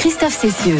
Christophe Cessieux.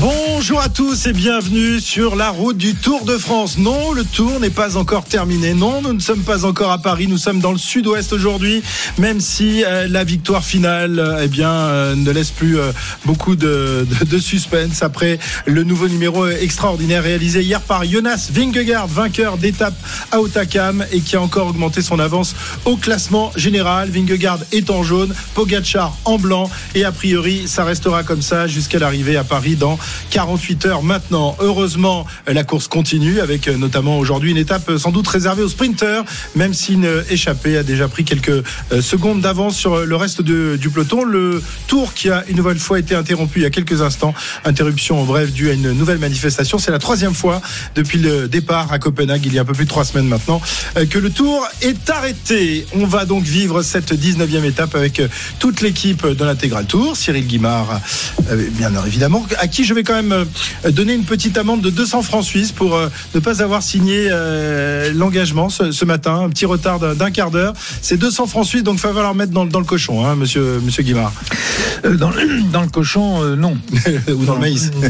Bonjour à tous et bienvenue sur la route du Tour de France. Non, le tour n'est pas encore terminé. Non, nous ne sommes pas encore à Paris. Nous sommes dans le sud-ouest aujourd'hui, même si euh, la victoire finale euh, eh bien, euh, ne laisse plus beaucoup de, suspense après le nouveau numéro extraordinaire réalisé hier par Jonas Vingegaard, vainqueur d'étape à Otakam et qui a encore augmenté son avance au classement général. Vingegaard est en jaune, Pogacar en blanc et a priori ça restera comme ça jusqu'à l'arrivée à Paris dans 48 heures maintenant. Heureusement, la course continue avec euh, notamment aujourd'hui une étape euh, sans doute réservée aux sprinteurs, même si une échappée a déjà pris quelques euh, secondes d'avance sur le reste du peloton. Le tour qui a une nouvelle fois été interrompu il y a quelques instants, interruption en bref due à une nouvelle manifestation. C'est la troisième fois depuis le départ à Copenhague il y a un peu plus de trois semaines maintenant que le tour est arrêté. On va donc vivre cette 19e étape avec toute l'équipe de l'intégral tour. Cyril Guimard, bien évidemment, à qui je vais quand même euh, donner une petite amende de 200 francs suisses pour euh, ne pas avoir signé euh, l'engagement ce, ce matin. Un petit retard d'un quart d'heure. C'est 200 francs suisses, donc il va falloir mettre dans, dans le cochon, hein, monsieur, monsieur Guimard. Euh, dans, le- dans le cochon, euh, non. Ou dans le maïs.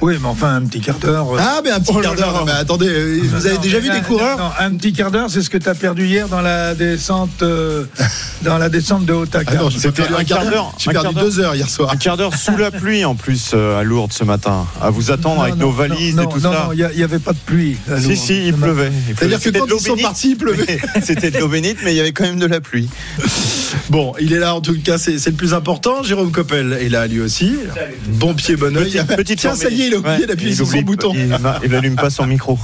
Oui, mais enfin, un petit quart d'heure. euh, Ah, mais un petit Oh quart d'heure. attendez, euh, vous avez non, déjà vu là, des coureurs non, Un petit quart d'heure, c'est ce que tu as perdu hier dans la descente, euh, dans la descente de Otakam. Ah C'était perdu un quart d'heure. J'ai Un perdu quart d'heure. Deux heures hier soir. Un quart d'heure sous la pluie en plus euh, à Lourdes ce matin. À vous attendre Non, avec non, nos valises non, et tout ça. Non, il n'y avait pas de pluie. à si, Lourdes. si, il pleuvait. C'est-à-dire que quand ils sont partis, il pleuvait. C'était de l'eau bénite, mais il y avait quand même de la pluie. Bon, il est là en tout cas, c'est le plus important. Jérôme Coppel est là lui aussi. Bon pied, bon oeil. Petite, petite Tiens, ça y est, il a oublié Ouais, d'appuyer sur son bouton. Il, n'allume pas son micro.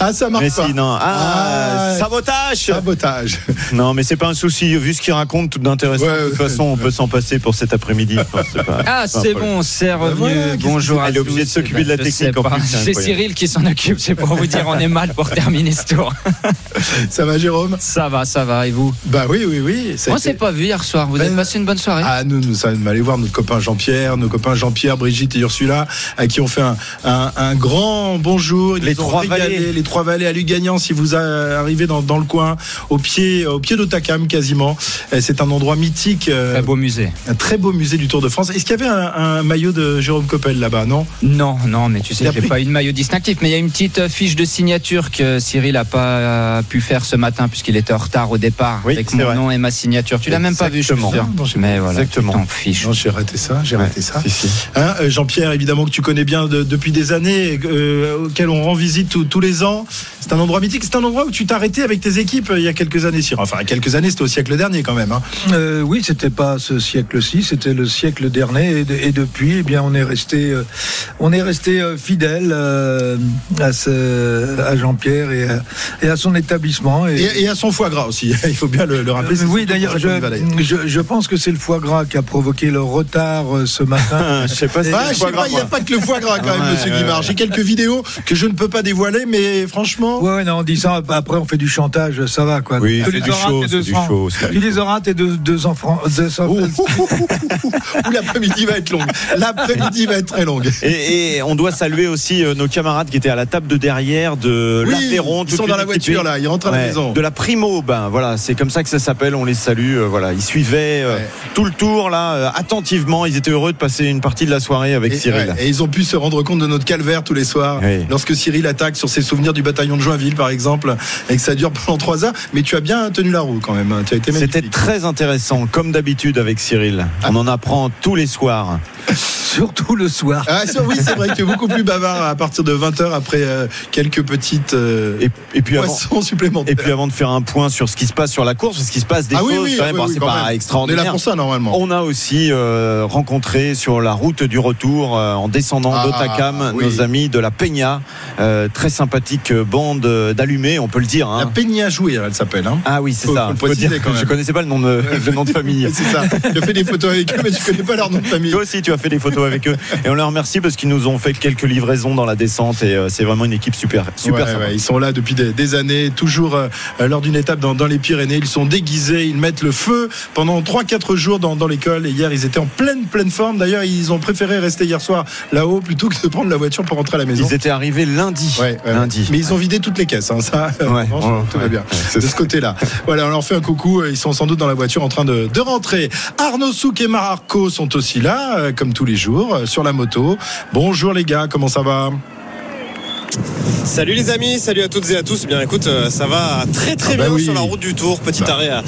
Ah, ça marche Mais pas. si, non. Ah, Ah, sabotage Sabotage. Non, mais c'est pas un souci. Vu ce qu'il raconte, tout d'intéressant. Ouais, de toute façon, on peut s'en passer pour cet après-midi. Ah, un c'est bon, c'est revenu. voilà, Bonjour à Elle est obligée de tous. s'occuper de la technique, plus, c'est. Cyril qui s'en occupe, c'est pour vous dire, on est mal pour terminer ce tour. Ça va, Jérôme? Ça va, ça va, et vous? Bah oui, oui, oui. ça On été- s'est pas vu hier soir, vous Ben, avez passé une bonne soirée? Ah, nous, nous sommes allés voir notre copain Jean-Pierre, nos copains Jean-Pierre, Brigitte et Ursula, à qui on fait un, un- un grand bonjour. Ils Les Trois Vallées. Les trois vallées à Lugagnan, si vous arrivez dans, dans le coin, au pied, au pied d'Otakam quasiment. Euh, C'est un endroit mythique, euh, Très beau musée. un très beau musée du Tour de France. Est-ce qu'il y avait un, un maillot de Jérôme Coppel là-bas, non? Non, non, mais tu sais, j'ai pris- pas eu de maillot distinctif, mais il y a une petite euh, fiche de signature que Cyril a pas euh, pu faire ce matin puisqu'il était en retard au départ Oui, avec mon vrai. nom et ma signature. Tu l'as même pas vu, je suis sûr. Non, Mais voilà, Exactement. tu t'en fiches. Non, j'ai raté ça, j'ai raté ça. Si, si. Hein, euh, Jean-Pierre, évidemment que tu connais bien de- depuis des années, euh, auquel on rend visite tous- tous les ans. C'est un endroit mythique. C'est un endroit où tu t'es arrêté avec tes équipes euh, il y a quelques années. Cyril. Enfin, il y a quelques années, c'était au siècle dernier quand même. hein. Euh, oui, c'était pas ce siècle-ci, c'était le siècle dernier, et, de- et depuis, eh bien, on est resté, euh, on est resté euh, fidèle euh, à, ce- à Jean-Pierre et, à- et à son établissement. Et, Et, et à son foie gras aussi. Il faut bien le, le rappeler. Euh, oui, d'ailleurs, je, pense que c'est le foie gras qui a provoqué le retard euh, ce matin. Je sais pas si Ah, il n'y a pas que le foie gras quand même, Ouais, monsieur ouais, Guimard. J'ai quelques vidéos que je ne peux pas dévoiler, mais franchement. Ouais, ouais, non, en disant après on fait du chantage, ça va quoi. Oui, c'est du show, c'est 200. du show, Tu les auras tes deux, 200 francs. 200 Oh, Ou l'après-midi va être longue. L'après-midi va être très longue. Et, et on doit saluer aussi euh, nos camarades qui étaient à la table de derrière de Oui, l'Aveyron. ils sont dans la voiture là, ils rentrent à la maison. De la Primo, ben voilà, c'est comme ça que ça s'appelle. On les salue. euh, voilà, ils suivaient euh, Ouais. tout le tour là, euh, attentivement. Ils étaient heureux de passer une partie de la soirée avec Et, Cyril. ouais, et ils ont pu se rendre compte de notre calvaire tous les soirs. Oui. Lorsque Cyril attaque sur ses souvenirs du bataillon de Joinville, par exemple, et que ça dure pendant trois heures. Mais tu as bien tenu la roue quand même. hein. Tu as été C'était très intéressant, comme d'habitude avec Cyril. On en apprend tous les soirs. Surtout le soir. Ah, oui, c'est vrai que beaucoup plus bavard à partir de 20h après euh, quelques petites euh, Et, et puis avant, poissons supplémentaires. et puis avant de faire un point sur ce qui se passe sur la course, parce qu'il se passe des Ah choses oui, quand ah même, oui, bon, oui, c'est quand pas même. On est là extraordinaire. pour ça normalement. On a aussi euh, rencontré sur la route du retour, euh, en descendant Ah, d'Otakam, oui. nos amis de la Peña, euh, très sympathique bande d'allumés, on peut le dire. hein. La Peña jouir, elle s'appelle. Hein. Ah oui, c'est ça. faut le Faut préciser dire quand que je connaissais pas le nom de, le nom de famille. C'est ça. Tu as fait des photos avec eux, mais tu connais pas leur nom de famille. Toi aussi, tu as fait des photos avec eux. Et on leur remercie parce qu'ils nous ont fait quelques livraisons dans la descente et euh, c'est vraiment une équipe super, super Ouais, sympa. ouais, ils sont là depuis des, des années, toujours euh, lors d'une étape dans, dans les Pyrénées. Ils sont déguisés, ils mettent le feu pendant 3-4 jours dans, dans l'école. Et hier, ils étaient en pleine, pleine forme. D'ailleurs, ils ont préféré rester hier soir là-haut plutôt que de prendre la voiture pour rentrer à la maison. Ils étaient arrivés lundi. Ouais, lundi. Mais ils ont vidé toutes les caisses, hein, ça. Ouais, tout va bien. de ce côté-là. Voilà, on leur fait un coucou. Ils sont sans doute dans la voiture en train de, de rentrer. Arnaud Souk et Marco sont aussi là, euh, comme tous les jours, euh, sur la moto. Bonjour les gars, comment ça va Salut les amis, salut à toutes et à tous. Bien écoute, euh, ça va très très Ah bah bien oui. sur la route du Tour. Petit Bah. arrêt à,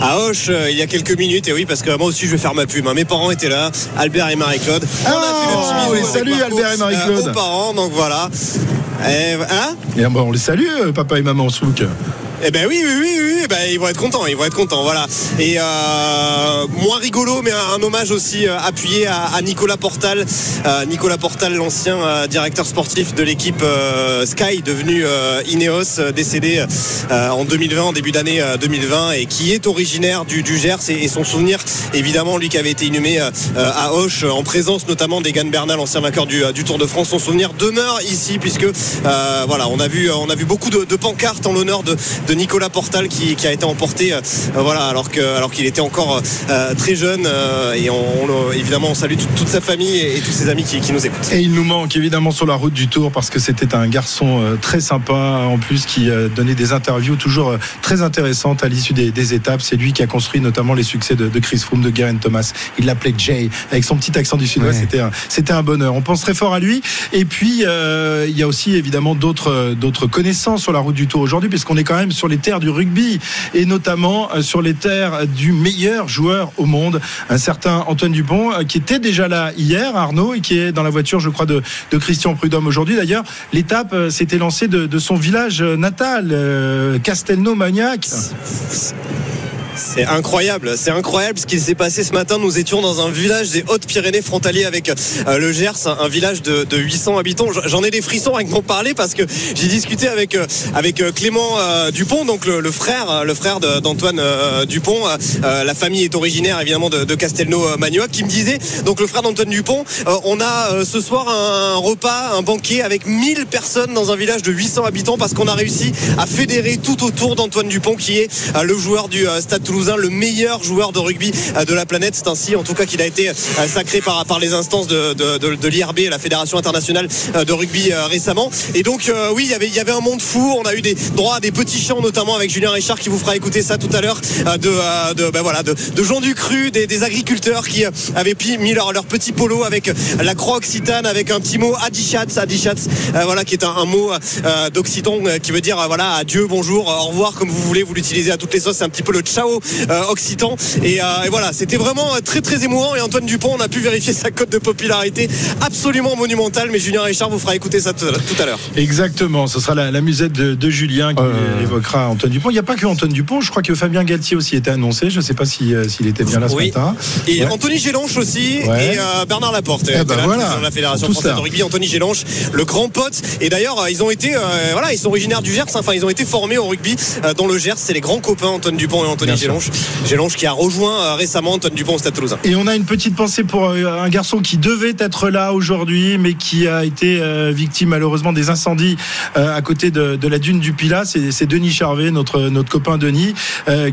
à euh, il y a quelques minutes. Et oui, parce que moi aussi je vais faire ma pub. hein. Mes parents étaient là, Albert et Marie-Claude. On Ah, a fait le petit bisou oui, avec salut, Albert et Marie-Claude. euh, aux parents, donc voilà. Et, hein et, bon, On les salue, papa et maman Souk. Eh ben oui, oui, oui, oui, ben, ils vont être contents, ils vont être contents, voilà. Et euh, moins rigolo, mais un, hommage aussi euh, appuyé à, Nicolas Portal, Euh, Nicolas Portal, l'ancien euh, directeur sportif de l'équipe Sky, devenu Ineos, décédé en 2020, en début d'année euh, 2020, et qui est originaire du, Gers et, son souvenir, évidemment, lui qui avait été inhumé à Auch, en présence notamment d'Egan Bernal, ancien vainqueur du, Tour de France, son souvenir demeure ici puisque voilà, on a vu, on a vu beaucoup de, pancartes en l'honneur de Nicolas Portal qui, qui a été emporté, euh, voilà, alors que alors qu'il était encore euh, très jeune euh, et on, on le- évidemment on salue toute, sa famille et, et tous ses amis qui, qui nous écoutent. Et il nous manque évidemment sur la route du Tour parce que c'était un garçon euh, très sympa en plus qui euh, donnait des interviews toujours euh, très intéressantes à l'issue des, des étapes. C'est lui qui a construit notamment les succès de, de Chris Froome, de Geraint Thomas. Il l'appelait Jay avec son petit accent du sud-ouest. Ouais. C'était un, c'était un bonheur. On pense très fort à lui. Et puis euh, il y a aussi évidemment d'autres d'autres connaissances sur la route du Tour aujourd'hui puisqu'on est quand même sur les terres du rugby et notamment euh, sur les terres du meilleur joueur au monde, un certain Antoine Dupont euh, qui était déjà là hier, Arnaud, et qui est dans la voiture, je crois, de, Christian Prudhomme aujourd'hui. D'ailleurs, l'étape euh, s'était lancée de, de son village natal, Castelnau-Magnac. C'est incroyable, c'est incroyable ce qui s'est passé ce matin. Nous étions dans un village des Hautes-Pyrénées frontalier avec euh, le Gers, un, village de, de 800 habitants. J'en ai des frissons avec m'en parler parce que j'ai discuté avec euh, euh, Clément Dupont, donc le, frère le frère d'Antoine Dupont. La famille est originaire évidemment de, Castelnau-Magnoac, qui me disait donc le frère d'Antoine Dupont. on a ce soir un, repas, un banquet avec 1000 personnes dans un village de 800 habitants parce qu'on a réussi à fédérer tout autour d'Antoine Dupont qui est le joueur du Stade Toulousain, le meilleur joueur de rugby euh, de la planète. C'est ainsi en tout cas qu'il a été euh, sacré par, les instances de, l'IRB, la Fédération internationale euh, de rugby récemment. Et donc oui, il y avait un monde fou. On a eu des droits à des petits chants notamment avec Julien Richard qui vous fera écouter ça tout à l'heure de ben voilà de, gens du cru, des, agriculteurs qui avaient mis leur, petit polo avec la croix occitane avec un petit mot Adichatz, Adichatz, voilà qui est un, mot d'occitan qui veut dire voilà adieu, bonjour, au revoir comme vous voulez, vous l'utilisez à toutes les sauces, c'est un petit peu le ciao euh, occitan et, euh, et voilà, c'était vraiment euh, très très émouvant et Antoine Dupont, on a pu vérifier sa cote de popularité absolument monumentale mais Julien Richard vous fera écouter ça tout à l'heure. Exactement, ce sera la, la musette de, de Julien qui Euh. évoquera Antoine Dupont. Il n'y a pas que Antoine Dupont, je crois que Fabien Galtier aussi était annoncé. Je ne sais pas si, euh, s'il était bien là ce Oui. matin. Et Ouais. Anthony Gélanche aussi Ouais. et euh, Bernard Laporte. Eh ben était là, voilà. président de la Fédération française de rugby. Anthony Gélanche, le grand pote. Et d'ailleurs, ils ont été, euh, voilà, ils sont originaires du Gers. Enfin, ils ont été formés au rugby euh, dans le Gers. C'est les grands copains Antoine Dupont et Anthony Gélanche qui a rejoint euh, récemment Antoine Dupont au Stade Toulousain. Et on a une petite pensée pour euh, un garçon qui devait être là aujourd'hui, mais qui a été euh, victime malheureusement des incendies à côté de, de la dune du Pilat. C'est c'est Denis Charvet, notre, notre copain Denis,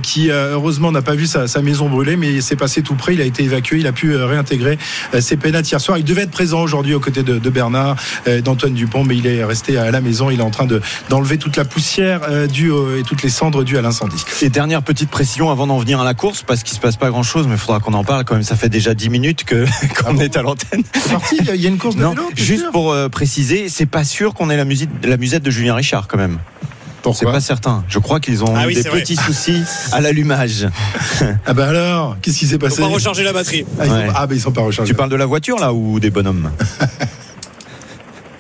qui heureusement n'a pas vu sa, sa maison brûler, mais c'est passé tout près. Il a été évacué, il a pu réintégrer ses pénates hier soir. Il devait être présent aujourd'hui aux côtés de, de Bernard, d'Antoine Dupont, mais il est resté à la maison. Il est en train de- d'enlever toute la poussière due au- et toutes les cendres dues à l'incendie. Et dernière petite précision avant d'en venir à la course, parce qu'il se passe pas grand chose, mais il faudra qu'on en parle quand même. Ça fait déjà 10 minutes que qu'on est à l'antenne. C'est parti, il y a- une course de Non, vélo juste sûr pour euh, préciser, c'est pas sûr qu'on ait la musique, la musette de Julien Richard quand même. C'est Pourquoi pas certain. Je crois qu'ils ont Ah eu oui, des c'est vrai. petits soucis à l'allumage. Ah bah alors, qu'est-ce qui s'est passé pas recharger la batterie. ah, ils sont- ah, bah ils sont pas rechargés. Tu parles de la voiture là ou des bonhommes?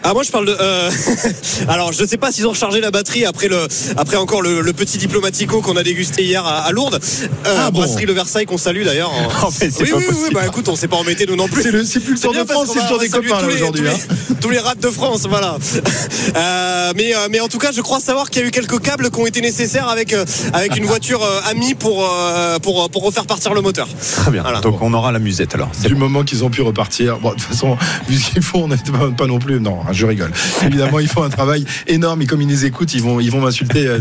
Ah moi je parle de. euh, Alors je sais pas s'ils ont rechargé la batterie après le après encore le, le petit diplomatico qu'on a dégusté hier à, à Lourdes. Euh, Ah, bon. Brasserie Le Versailles qu'on salue d'ailleurs. en- Oh, c'est oui, pas oui, oui, possible. bah écoute, on s'est pas embêté nous non plus. C'est le- c'est plus le C'est Tour de France, c'est le Tour des copains, là, tous les- aujourd'hui, tous hein. les- Tous les rats de France, voilà. Euh, mais, euh, mais en tout cas, je crois savoir qu'il y a eu quelques câbles qui ont été nécessaires avec, euh, avec une voiture euh, amie pour, euh, pour, pour refaire partir le moteur. Très bien. Voilà. Donc on aura la musette alors. C'est du moment qu'ils ont pu repartir. Bon, de toute façon, vu ce qu'ils font, on n'était pas, pas non plus. Non, hein, je rigole. Évidemment, ils font un travail énorme et comme ils nous écoutent, ils vont, ils vont m'insulter euh,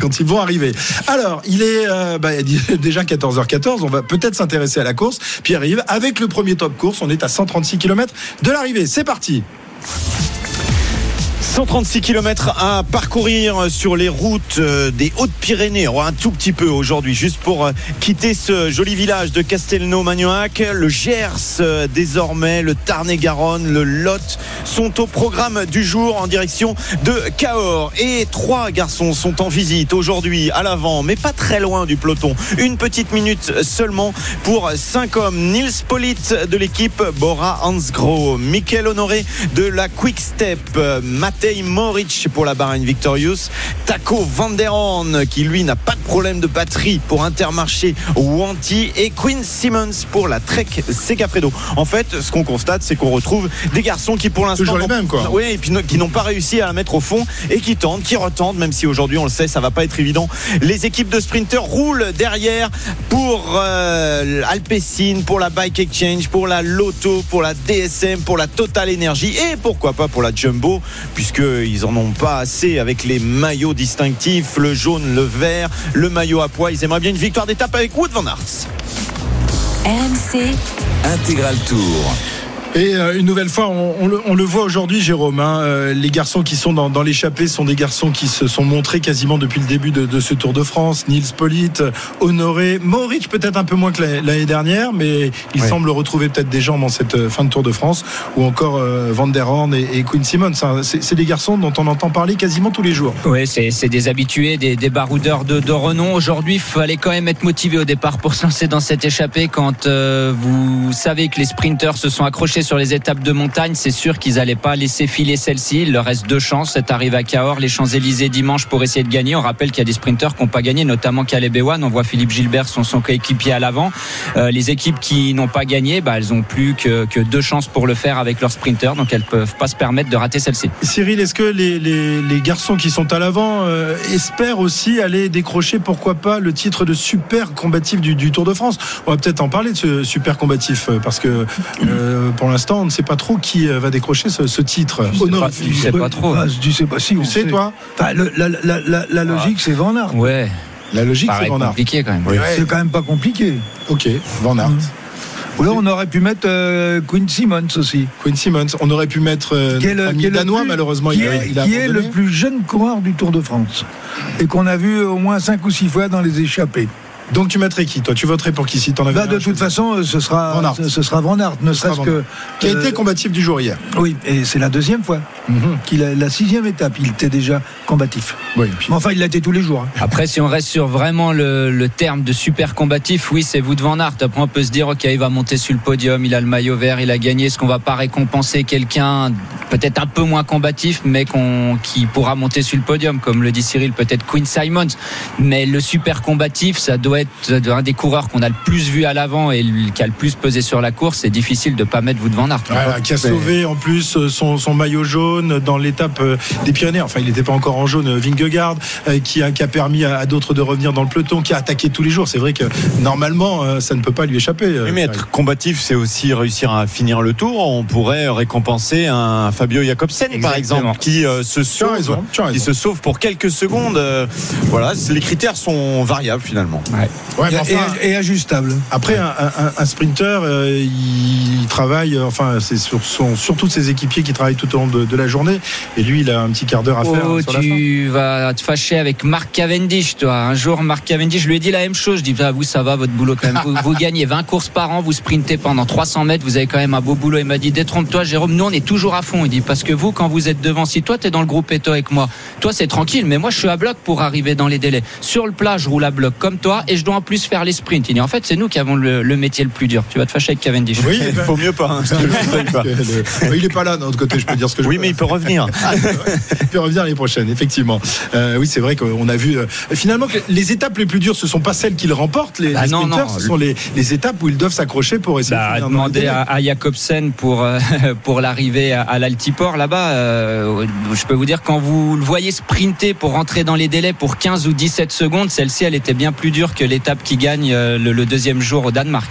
quand ils vont arriver. Alors, il est euh, bah, déjà 14h14. On va peut-être s'intéresser à la course. Puis arrive avec le premier top course. On est à 136 km de l'arrivée. C'est parti. 136 km à parcourir sur les routes euh, des Hautes-Pyrénées. Oh, Un tout petit peu aujourd'hui, juste pour euh, quitter ce joli village de Castelnau-Magnoac. Le Gers, euh, désormais, le Tarn-et-Garonne, le Lot sont au programme du jour en direction de Cahors. Et trois garçons sont en visite aujourd'hui à l'avant, mais pas très loin du peloton. Une petite minute seulement pour cinq hommes. Nils Polit de l'équipe Bora Hansgrohe, Michael Honoré de la Quick Step, euh, Matej Moric pour la Bahrain Victorious, Taco Van der Horn qui lui n'a pas de problème de batterie pour Intermarché Wanty et Quinn Simmons pour la Trek Segafredo. En fait, ce qu'on constate, c'est qu'on retrouve des garçons qui pour l'instant Toujours les mêmes, quoi. Oui, et puis qui n'ont pas réussi à la mettre au fond et qui tentent, qui retentent, même si aujourd'hui on le sait, ça va pas être évident. Les équipes de sprinters roulent derrière pour euh, Alpecin, pour la Bike Exchange, pour la Lotto, pour la DSM, pour la Total Energy et pourquoi pas pour la Jumbo, puisqu'ils en ont pas assez avec les maillots distinctifs, le jaune, le vert, le maillot à poids. Ils aimeraient bien une victoire d'étape avec Wood Van Aert. RMC, Intégral Tour. Et euh, une nouvelle fois, on, on le, on le voit aujourd'hui, Jérôme. hein, euh, les garçons qui sont dans, dans l'échappée sont des garçons qui se sont montrés quasiment depuis le début de, de ce Tour de France. Nils Polit, Honoré, Mauric peut-être un peu moins que la- l'année dernière, mais il Ouais. semble retrouver peut-être des jambes en cette euh, fin de Tour de France, ou encore euh, Van der Horn et, et Quinn Simmons. hein. C'est des garçons dont on entend parler quasiment tous les jours. Oui, c'est c'est des habitués, des, des baroudeurs de, de renom. Aujourd'hui, il fallait quand même être motivé au départ pour se lancer dans cette échappée. Quand euh, vous savez que les sprinteurs se sont accrochés sur les étapes de montagne, c'est sûr qu'ils n'allaient pas laisser filer celle-ci. Il leur reste deux chances. C'est arrivé à Cahors, les Champs-Élysées dimanche pour essayer de gagner. On rappelle qu'il y a des sprinteurs qui n'ont pas gagné, notamment Caleb Ewan. On voit Philippe Gilbert, son, coéquipier à l'avant. Euh, les équipes qui n'ont pas gagné, bah, elles ont plus que, deux chances pour le faire avec leurs sprinteurs. Donc elles peuvent pas se permettre de rater celle-ci. Cyril, est-ce que les, garçons qui sont à l'avant euh, espèrent aussi aller décrocher, pourquoi pas, le titre de super combatif du, Tour de France? On va peut-être en parler de ce super combatif, euh, parce que pour l'instant, on ne sait pas trop qui euh, va décrocher ce, ce titre. sais Honor- pas, tu sais pas trop. Ah, tu sais pas si on Tu sais, sait. toi Enfin, le- la, la- la- la logique, c'est Van Aert. Ouais, La logique, c'est Van Aert. compliqué quand même. Ouais. C'est quand même pas compliqué. Ok, Van Aert. Ou là, on aurait pu mettre euh, Quinn Simmons aussi. Quinn Simmons, on aurait pu mettre euh, Qui est le- notre ami qui est le danois, plus- malheureusement, qui il, a- est, il a qui est le plus jeune coureur du Tour de France et qu'on a vu au moins cinq ou six fois dans les échappées. Donc tu mettrais qui Toi, tu voterais pour qui si t'en avais Bah, un de toute façon, euh, ce sera Van Aert. ce, sera Van Aert, ne sera serait-ce que Qui a euh, été combatif du jour hier. oui, et c'est la deuxième fois Mhm. qu'il a la sixième étape. Il était déjà combatif. Oui, puis- enfin, il l'a été tous les jours. hein. Après, si on reste sur vraiment le, le terme de super combatif, oui, c'est Wout van Aert. Après, on peut se dire, ok, il va monter sur le podium, il a le maillot vert, il a gagné. Est-ce qu'on va pas récompenser quelqu'un peut-être un peu moins combatif, mais qu'on, qui pourra monter sur le podium, comme le dit Cyril, peut-être Quinn Simons. Mais le super combatif, ça doit être un des coureurs qu'on a le plus vu à l'avant et qui a le plus pesé sur la course. C'est difficile de pas mettre Wout van Aert. Voilà, qui a sauvé en plus euh, son, son maillot jaune dans l'étape euh, des Pyrénées. Enfin, il n'était pas encore en jaune, euh, Vingegaard, qui, a, qui a permis à, à d'autres de revenir dans le peloton, qui a attaqué tous les jours. C'est vrai que normalement, ça ne peut pas lui échapper. Oui, mais être combatif, c'est aussi réussir à finir le tour. On pourrait récompenser un Fabio Jacobsen, par exemple, qui euh, se sauve, raison, tu as qui raison. se sauve pour quelques secondes. Euh, voilà, les critères sont variables finalement. Ouais, Et, mais enfin, et- et ajustable. Après, un, un- un sprinter, euh, il travaille, euh, enfin, c'est sur son, surtout ses équipiers qui travaillent tout au long de, de la journée. Et lui, il a un petit quart d'heure à faire. Oh, sur la fin. tu vas te fâcher avec Marc Cavendish, toi. Un jour, Marc Cavendish, je lui ai dit la même chose. Je dis, ah, vous, ça va, votre boulot quand même. Vous, vous gagnez 20 courses par an, vous sprintez pendant 300 mètres, vous avez quand même un beau boulot. Il m'a dit, détrompe-toi, Jérôme, nous, on est toujours à fond. Il dit, parce que vous, quand vous êtes devant, si toi, t'es dans le groupe et toi avec moi, toi, c'est tranquille, mais moi, je suis à bloc pour arriver dans les délais. Sur le plat, je roule à bloc comme toi et je dois en plus faire les sprints. Il dit, en fait, c'est nous qui avons le, le métier le plus dur. Tu vas te fâcher avec Cavendish. Oui, Il ben, faut mieux pas. hein, pas. il est pas là de notre côté, je peux dire ce que je Oui, veux. mais il peut revenir. Il peut revenir l'année prochaine, effectivement. Euh, oui, c'est vrai qu'on a vu euh, finalement que les étapes les plus dures, ce sont pas celles qu'ils remportent, les, Bah les non, sprinters, non. ce sont les, les étapes où ils doivent s'accrocher pour essayer Bah, de les demander à, à Jacobsen pour euh, pour l'arrivée à, à l'altiport là-bas. euh, je peux vous dire quand vous le voyez sprinter pour rentrer dans les délais pour 15 ou 17 secondes, celle-ci elle était bien plus dure l'étape qui gagne euh, le deuxième jour au Danemark.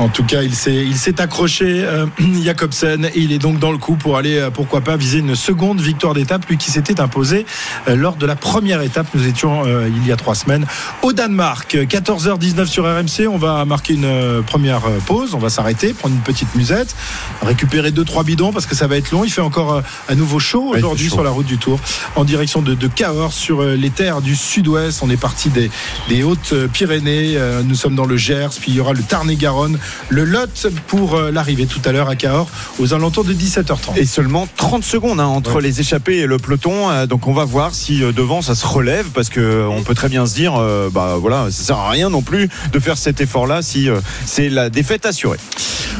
En tout cas, il s'est, il s'est accroché, euh, Jacobsen, et il est donc dans le coup pour aller, euh, pourquoi pas, viser une seconde victoire d'étape, lui qui s'était imposé euh, lors de la première étape. Nous étions euh, il y a trois semaines au Danemark. 14h19 sur RMC. On va marquer une première pause. On va s'arrêter, prendre une petite musette, récupérer deux trois bidons parce que ça va être long. Il fait encore à nouveau chaud fait aujourd'hui sur la route du Tour, en direction de, de Cahors sur les terres du Sud-Ouest. On est parti des, des Hautes-Pyrénées. Nous sommes dans le Gers, puis il y aura le Tarn-et-Garonne, le Lot pour euh, l'arrivée tout à l'heure à Cahors aux alentours de 17h30. Et seulement 30 secondes hein, entre Ouais. les échappés et le peloton. Euh, donc on va voir si euh, devant ça se relève parce que on peut très bien se dire, euh, bah voilà, ça sert à rien non plus de faire cet effort-là si euh, c'est la défaite assurée.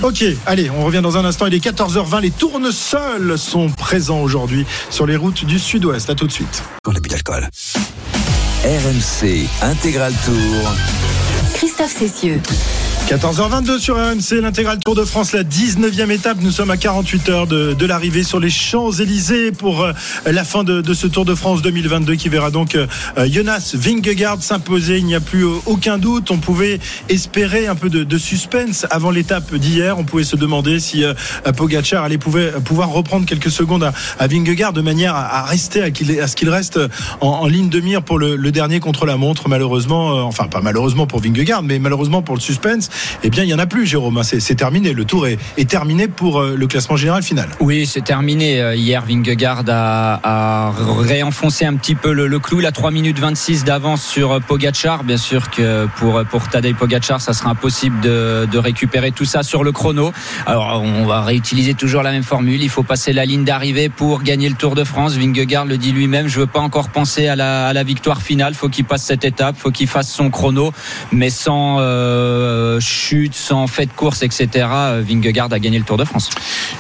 Ok, allez, on revient dans un instant. Il est 14h20. Les tournesols sont présents aujourd'hui sur les routes du Sud-Ouest. À tout de suite. D'alcool. RMC Intégral Tour. Christophe Cessieux. 14h22 sur RMC, l'intégral Tour de France, la 19e étape. Nous sommes à 48 heures de, de l'arrivée sur les Champs-Élysées pour euh, la fin de, de ce Tour de France 2022 qui verra donc euh, Jonas Vingegaard s'imposer. Il n'y a plus euh, aucun doute. On pouvait espérer un peu de, de suspense avant l'étape d'hier. On pouvait se demander si euh, Pogacar allait pouvait, pouvoir reprendre quelques secondes à, à Vingegaard de manière à, à rester à, ce qu'il reste en, ligne de mire pour le, le dernier contre la montre. Malheureusement, euh, enfin pas malheureusement pour Vingegaard, mais malheureusement pour le suspense, eh bien il y en a plus, Jérôme. hein. C'est terminé. Le tour est, terminé pour euh, le classement général final. Oui, c'est terminé. Euh, Hier, Vingegaard a, réenfoncé un petit peu le, clou. Il a 3 minutes 26 d'avance sur euh, Pogachar. Bien sûr que pour, pour Tadej Pogachar, ça sera impossible de, récupérer tout ça sur le chrono. Alors, on va réutiliser toujours la même formule. Il faut passer la ligne d'arrivée pour gagner le Tour de France. Vingegaard le dit lui-même. Je veux pas encore penser à la, la victoire finale. Faut qu'il passe cette étape. Faut qu'il fasse son chrono. Mais sans chute, sans fait de course, etc. euh, Vingegaard a gagné le Tour de France.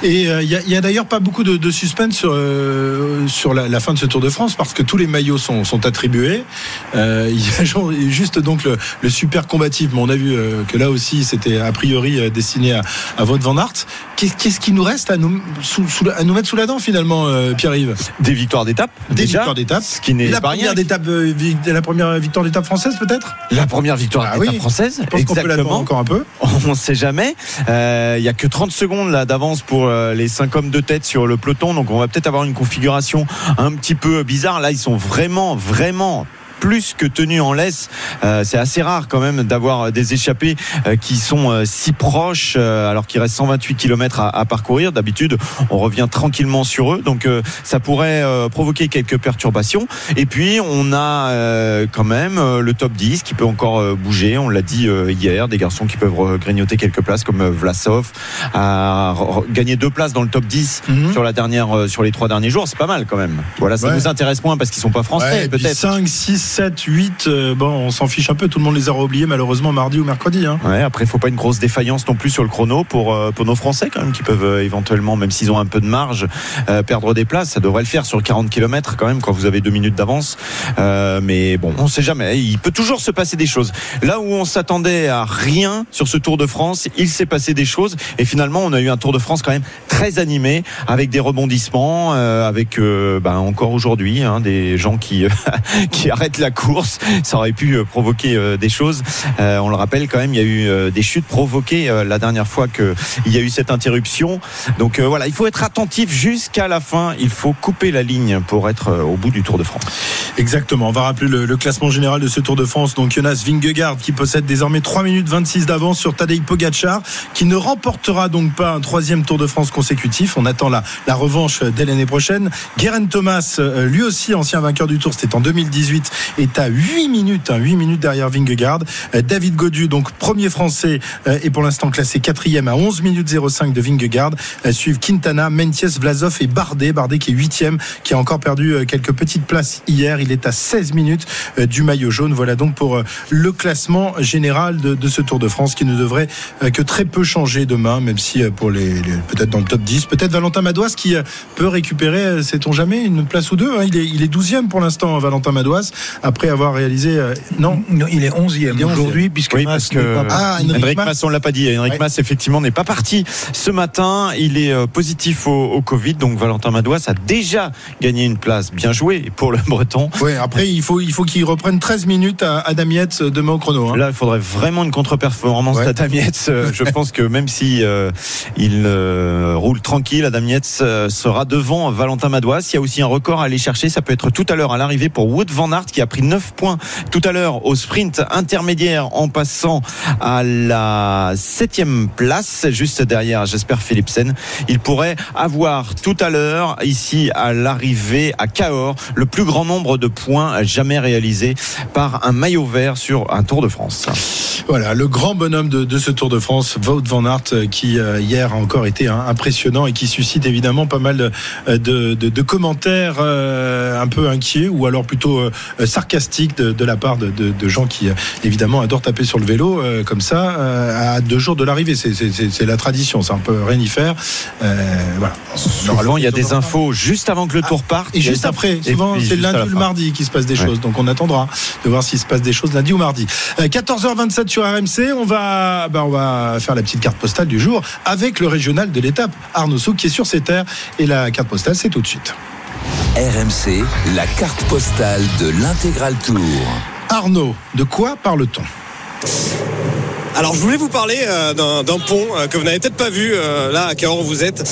Et euh, il y a, il y a d'ailleurs pas beaucoup de, de suspense sur, euh, sur la, la fin de ce Tour de France parce que tous les maillots sont, sont attribués. Euh, il y a genre- juste donc le, le super combatif, mais on a vu euh, que là aussi c'était a priori euh, destiné à, à Wout van Aert. Qu'est- Qu'est-ce qui nous reste à nous, sous- sous la- à nous mettre sous la dent finalement, euh, Pierre-Yves? Des victoires d'étape, Des déjà, victoires d'étape. ce qui n'est La pas rien. première, euh, vi- la première victoire d'étape française peut-être? La première victoire Ah d'étape oui. française, Je pense exactement. Un peu. On ne sait jamais. Euh, Il y a que 30 secondes là d'avance pour euh, les 5 hommes de tête sur le peloton, donc on va peut-être avoir une configuration un petit peu bizarre. Là, ils sont vraiment, vraiment plus que tenus en laisse. Euh, c'est assez rare quand même d'avoir des échappés euh, qui sont euh, si proches euh, alors qu'il reste 128 km à, à parcourir. D'habitude, on revient tranquillement sur eux, donc euh, ça pourrait euh, provoquer quelques perturbations. Et puis, on a euh, quand même euh, le top 10 qui peut encore euh, bouger. On l'a dit euh, hier, des garçons qui peuvent euh, grignoter quelques places comme euh, Vlasov a gagné deux places dans le top 10 Mhm. sur la dernière euh, sur les trois derniers jours. C'est pas mal quand même. Voilà, ça Ouais. nous intéresse moins parce qu'ils sont pas français Ouais, peut-être. 5, 6, 7, 8, euh, bon, on s'en fiche un peu. Tout le monde les aura oubliés malheureusement mardi ou mercredi. hein. Ouais, après, il faut pas une grosse défaillance non plus sur le chrono pour, euh, pour nos Français quand même qui peuvent euh, éventuellement, même s'ils ont un peu de marge, perdre des places. Ça devrait le faire sur 40 km quand même quand vous avez deux minutes d'avance. Mais bon, on sait jamais. Il peut toujours se passer des choses. Là où on s'attendait à rien sur ce Tour de France, il s'est passé des choses et finalement on a eu un Tour de France quand même très animé avec des rebondissements, avec ben, encore aujourd'hui hein, des gens qui qui arrêtent la course. Ça aurait pu euh, provoquer euh, des choses. Euh, on le rappelle quand même, il y a eu des chutes provoquées la dernière fois qu'il y a eu cette interruption. Donc voilà, il faut être attentif jusqu'à la fin. Il faut couper la ligne pour être au bout du Tour de France. Exactement. On va rappeler le, classement général de ce Tour de France. Donc Jonas Vingegaard qui possède désormais 3 minutes 26 d'avance sur Tadej Pogacar, qui ne remportera donc pas un troisième Tour de France consécutif. On attend la, la revanche dès l'année prochaine. Guerin Thomas, lui aussi ancien vainqueur du Tour, c'était en 2018, est à 8 minutes, hein, 8 minutes derrière Vingegaard. Euh, David Godu, donc premier français, euh, est pour l'instant classé quatrième à 11 minutes 05 de Vingegaard. Euh, Suivent Quintana, Mentiès, Vlasov et Bardet. Bardet qui est huitième, qui a encore perdu quelques petites places hier. Il est à 16 minutes du maillot jaune. Voilà donc pour le classement général de, de ce Tour de France qui ne devrait que très peu changer demain, même si pour les, peut-être dans le top 10, peut-être Valentin Madouas qui peut récupérer, sait-on jamais, une place ou deux. hein. Il est, il est 12e pour l'instant, Valentin Madouas, après avoir réalisé. euh, non, Non, il est 11e Il est 11e. aujourd'hui, puisque Oui, Mas parce que pas- Ah, Henrik Mas. Mas, on l'a pas dit. Henrik Ouais. Mas, effectivement, n'est pas parti ce matin. Il est euh, positif au, au Covid. Donc, Valentin Madouas a déjà gagné une place. Bien joué pour le Breton. Ouais, après, il faut, il faut qu'il reprenne 13 minutes à Adam Yates demain au chrono. hein. Là, il faudrait vraiment une contre-performance Ouais. d'Adam Yates. Euh, Je pense que même si euh, il euh, roule tranquille, Adam Yates euh, sera devant Valentin Madouas. Il y a aussi un record à aller chercher. Ça peut être tout à l'heure à l'arrivée pour Wood Van Aert qui a pris 9 points tout à l'heure au sprint intermédiaire en passant à la septième place, juste derrière Jasper Philipsen. Il pourrait avoir tout à l'heure ici à l'arrivée à Cahors le plus grand nombre de points jamais réalisés par un maillot vert sur un Tour de France. Voilà, le grand bonhomme de, ce Tour de France, Wout van Aert, euh, qui euh, hier a encore été hein, impressionnant et qui suscite évidemment pas mal de, de commentaires euh, un peu inquiets ou alors plutôt euh, de, de la part de, de- de gens qui euh, évidemment adorent taper sur le vélo euh, comme ça euh, à deux jours de l'arrivée. C'est- C'est c'est- c'est la tradition, ça on peut rien y faire. Voilà. Souvent, il y a des infos juste avant que le tour parte. et juste après, souvent c'est lundi ou le mardi qui se passe des Ouais. choses. Donc on attendra de voir s'il se passe des choses lundi ou mardi. Euh, 14h27 sur RMC, on va, bah, on va faire la petite carte postale du jour avec le régional de l'étape. Arnaud Souk qui est sur ses terres. Et la carte postale, c'est tout de suite. RMC, la carte postale de l'intégral tour. Arnaud, de quoi parle-t-on? Alors je voulais vous parler euh, d'un pont euh, que vous n'avez peut-être pas vu euh, là à Cahors où vous êtes.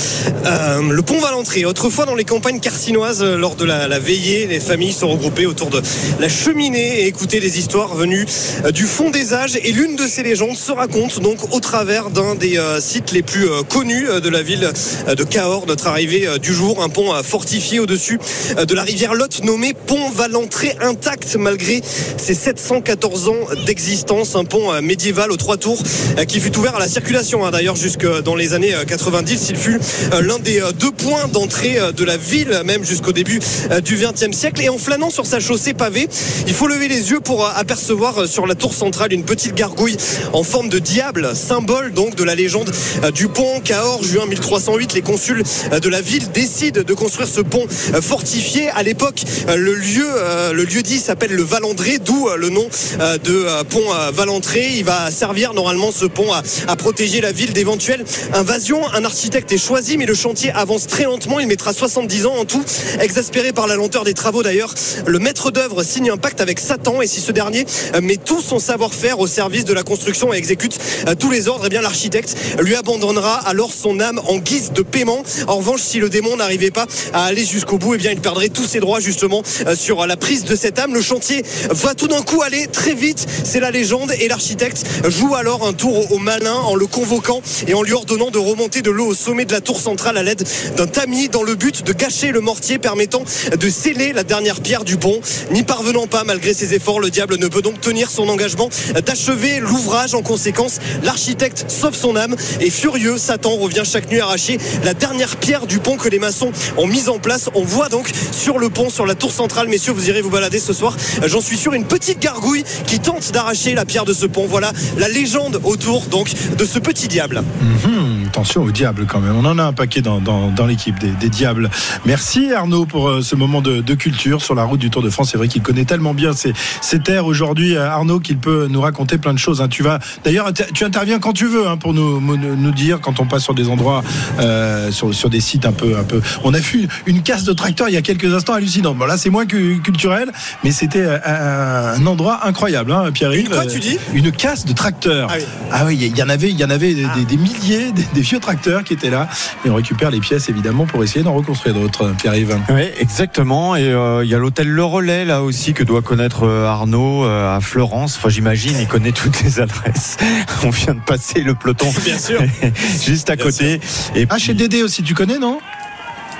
Euh, le pont Valentré. Autrefois dans les campagnes carcinoises, euh, lors de la, la veillée, les familles sont regroupées autour de la cheminée et écoutaient des histoires venues euh, du fond des âges. Et l'une de ces légendes se raconte donc au travers d'un des sites les plus connus de la ville de Cahors, notre arrivée du jour, un pont fortifié au-dessus de la rivière Lot nommé pont Valentré intact malgré ses 714 ans d'existence, un pont médiéval aux tours euh, qui fut ouvert à la circulation hein, d'ailleurs jusque dans les années euh, 90. Il fut euh, l'un des euh, deux points d'entrée euh, de la ville même jusqu'au début euh, du XXe siècle. Et en flânant sur sa chaussée pavée, il faut lever les yeux pour euh, apercevoir euh, sur la tour centrale une petite gargouille en forme de diable, symbole donc de la légende euh, du pont Cahors, juin 1308. Les consuls euh, de la ville décident de construire ce pont euh, fortifié. À l'époque, euh, le lieu, euh, le lieu dit s'appelle le Valandré, d'où euh, le nom euh, de euh, pont euh, Valentré. Il va servir normalement ce pont à protéger la ville d'éventuelles invasions. Un architecte est choisi, mais le chantier avance très lentement. Il mettra 70 ans en tout. Exaspéré par la lenteur des travaux d'ailleurs, le maître d'œuvre signe un pacte avec Satan et si ce dernier euh, met tout son savoir-faire au service de la construction et exécute euh, tous les ordres, eh bien l'architecte lui abandonnera alors son âme en guise de paiement. En revanche, si le démon n'arrivait pas à aller jusqu'au bout, eh bien il perdrait tous ses droits justement euh, sur la prise de cette âme. Le chantier va tout d'un coup aller très vite, c'est la légende, et l'architecte joue alors un tour au, malin en le convoquant et en lui ordonnant de remonter de l'eau au sommet de la tour centrale à l'aide d'un tamis dans le but de gâcher le mortier permettant de sceller la dernière pierre du pont. N'y parvenant pas malgré ses efforts, le diable ne peut donc tenir son engagement d'achever l'ouvrage. En conséquence, l'architecte sauve son âme et furieux, Satan revient chaque nuit arracher la dernière pierre du pont que les maçons ont mise en place. On voit donc sur le pont, sur la tour centrale, messieurs, vous irez vous balader ce soir. J'en suis sûr, une petite gargouille qui tente d'arracher la pierre de ce pont. Voilà légende autour donc de ce petit diable. Mhm. Attention aux diables quand même. On en a un paquet dans, dans, dans l'équipe des, des, diables. Merci Arnaud pour euh, ce moment de, de, culture sur la route du Tour de France. C'est vrai qu'il connaît tellement bien ces, ces terres aujourd'hui, euh, Arnaud, qu'il peut nous raconter plein de choses. Hein. Tu vas, d'ailleurs, tu interviens quand tu veux hein, pour nous, nous dire quand on passe sur des endroits, euh, sur, sur des sites un peu, un peu. On a vu une casse de tracteur il y a quelques instants hallucinante. Bon là, c'est moins que culturel, mais c'était un, un, endroit incroyable, hein, Pierre. Une quoi tu dis? Une casse de tracteur. Ah oui, il y en avait, il y en avait des, ah. des, des milliers, des, des, vieux tracteurs qui étaient là. Et on récupère les pièces évidemment pour essayer d'en reconstruire d'autres. Pierre-Yves. Oui, exactement. Et euh, il y a l'hôtel Le Relais là aussi que doit connaître euh, Arnaud euh, à Florence. Enfin, j'imagine, il connaît toutes les adresses. on vient de passer le peloton. Bien sûr. Juste à Bien côté. Et ah, puis... chez Dédé aussi, tu connais, non?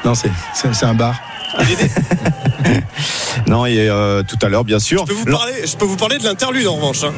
Non, c'est un bar. non, et euh, tout à l'heure, bien sûr. Je peux vous parler, je peux vous parler de l'interlude en revanche. Hein.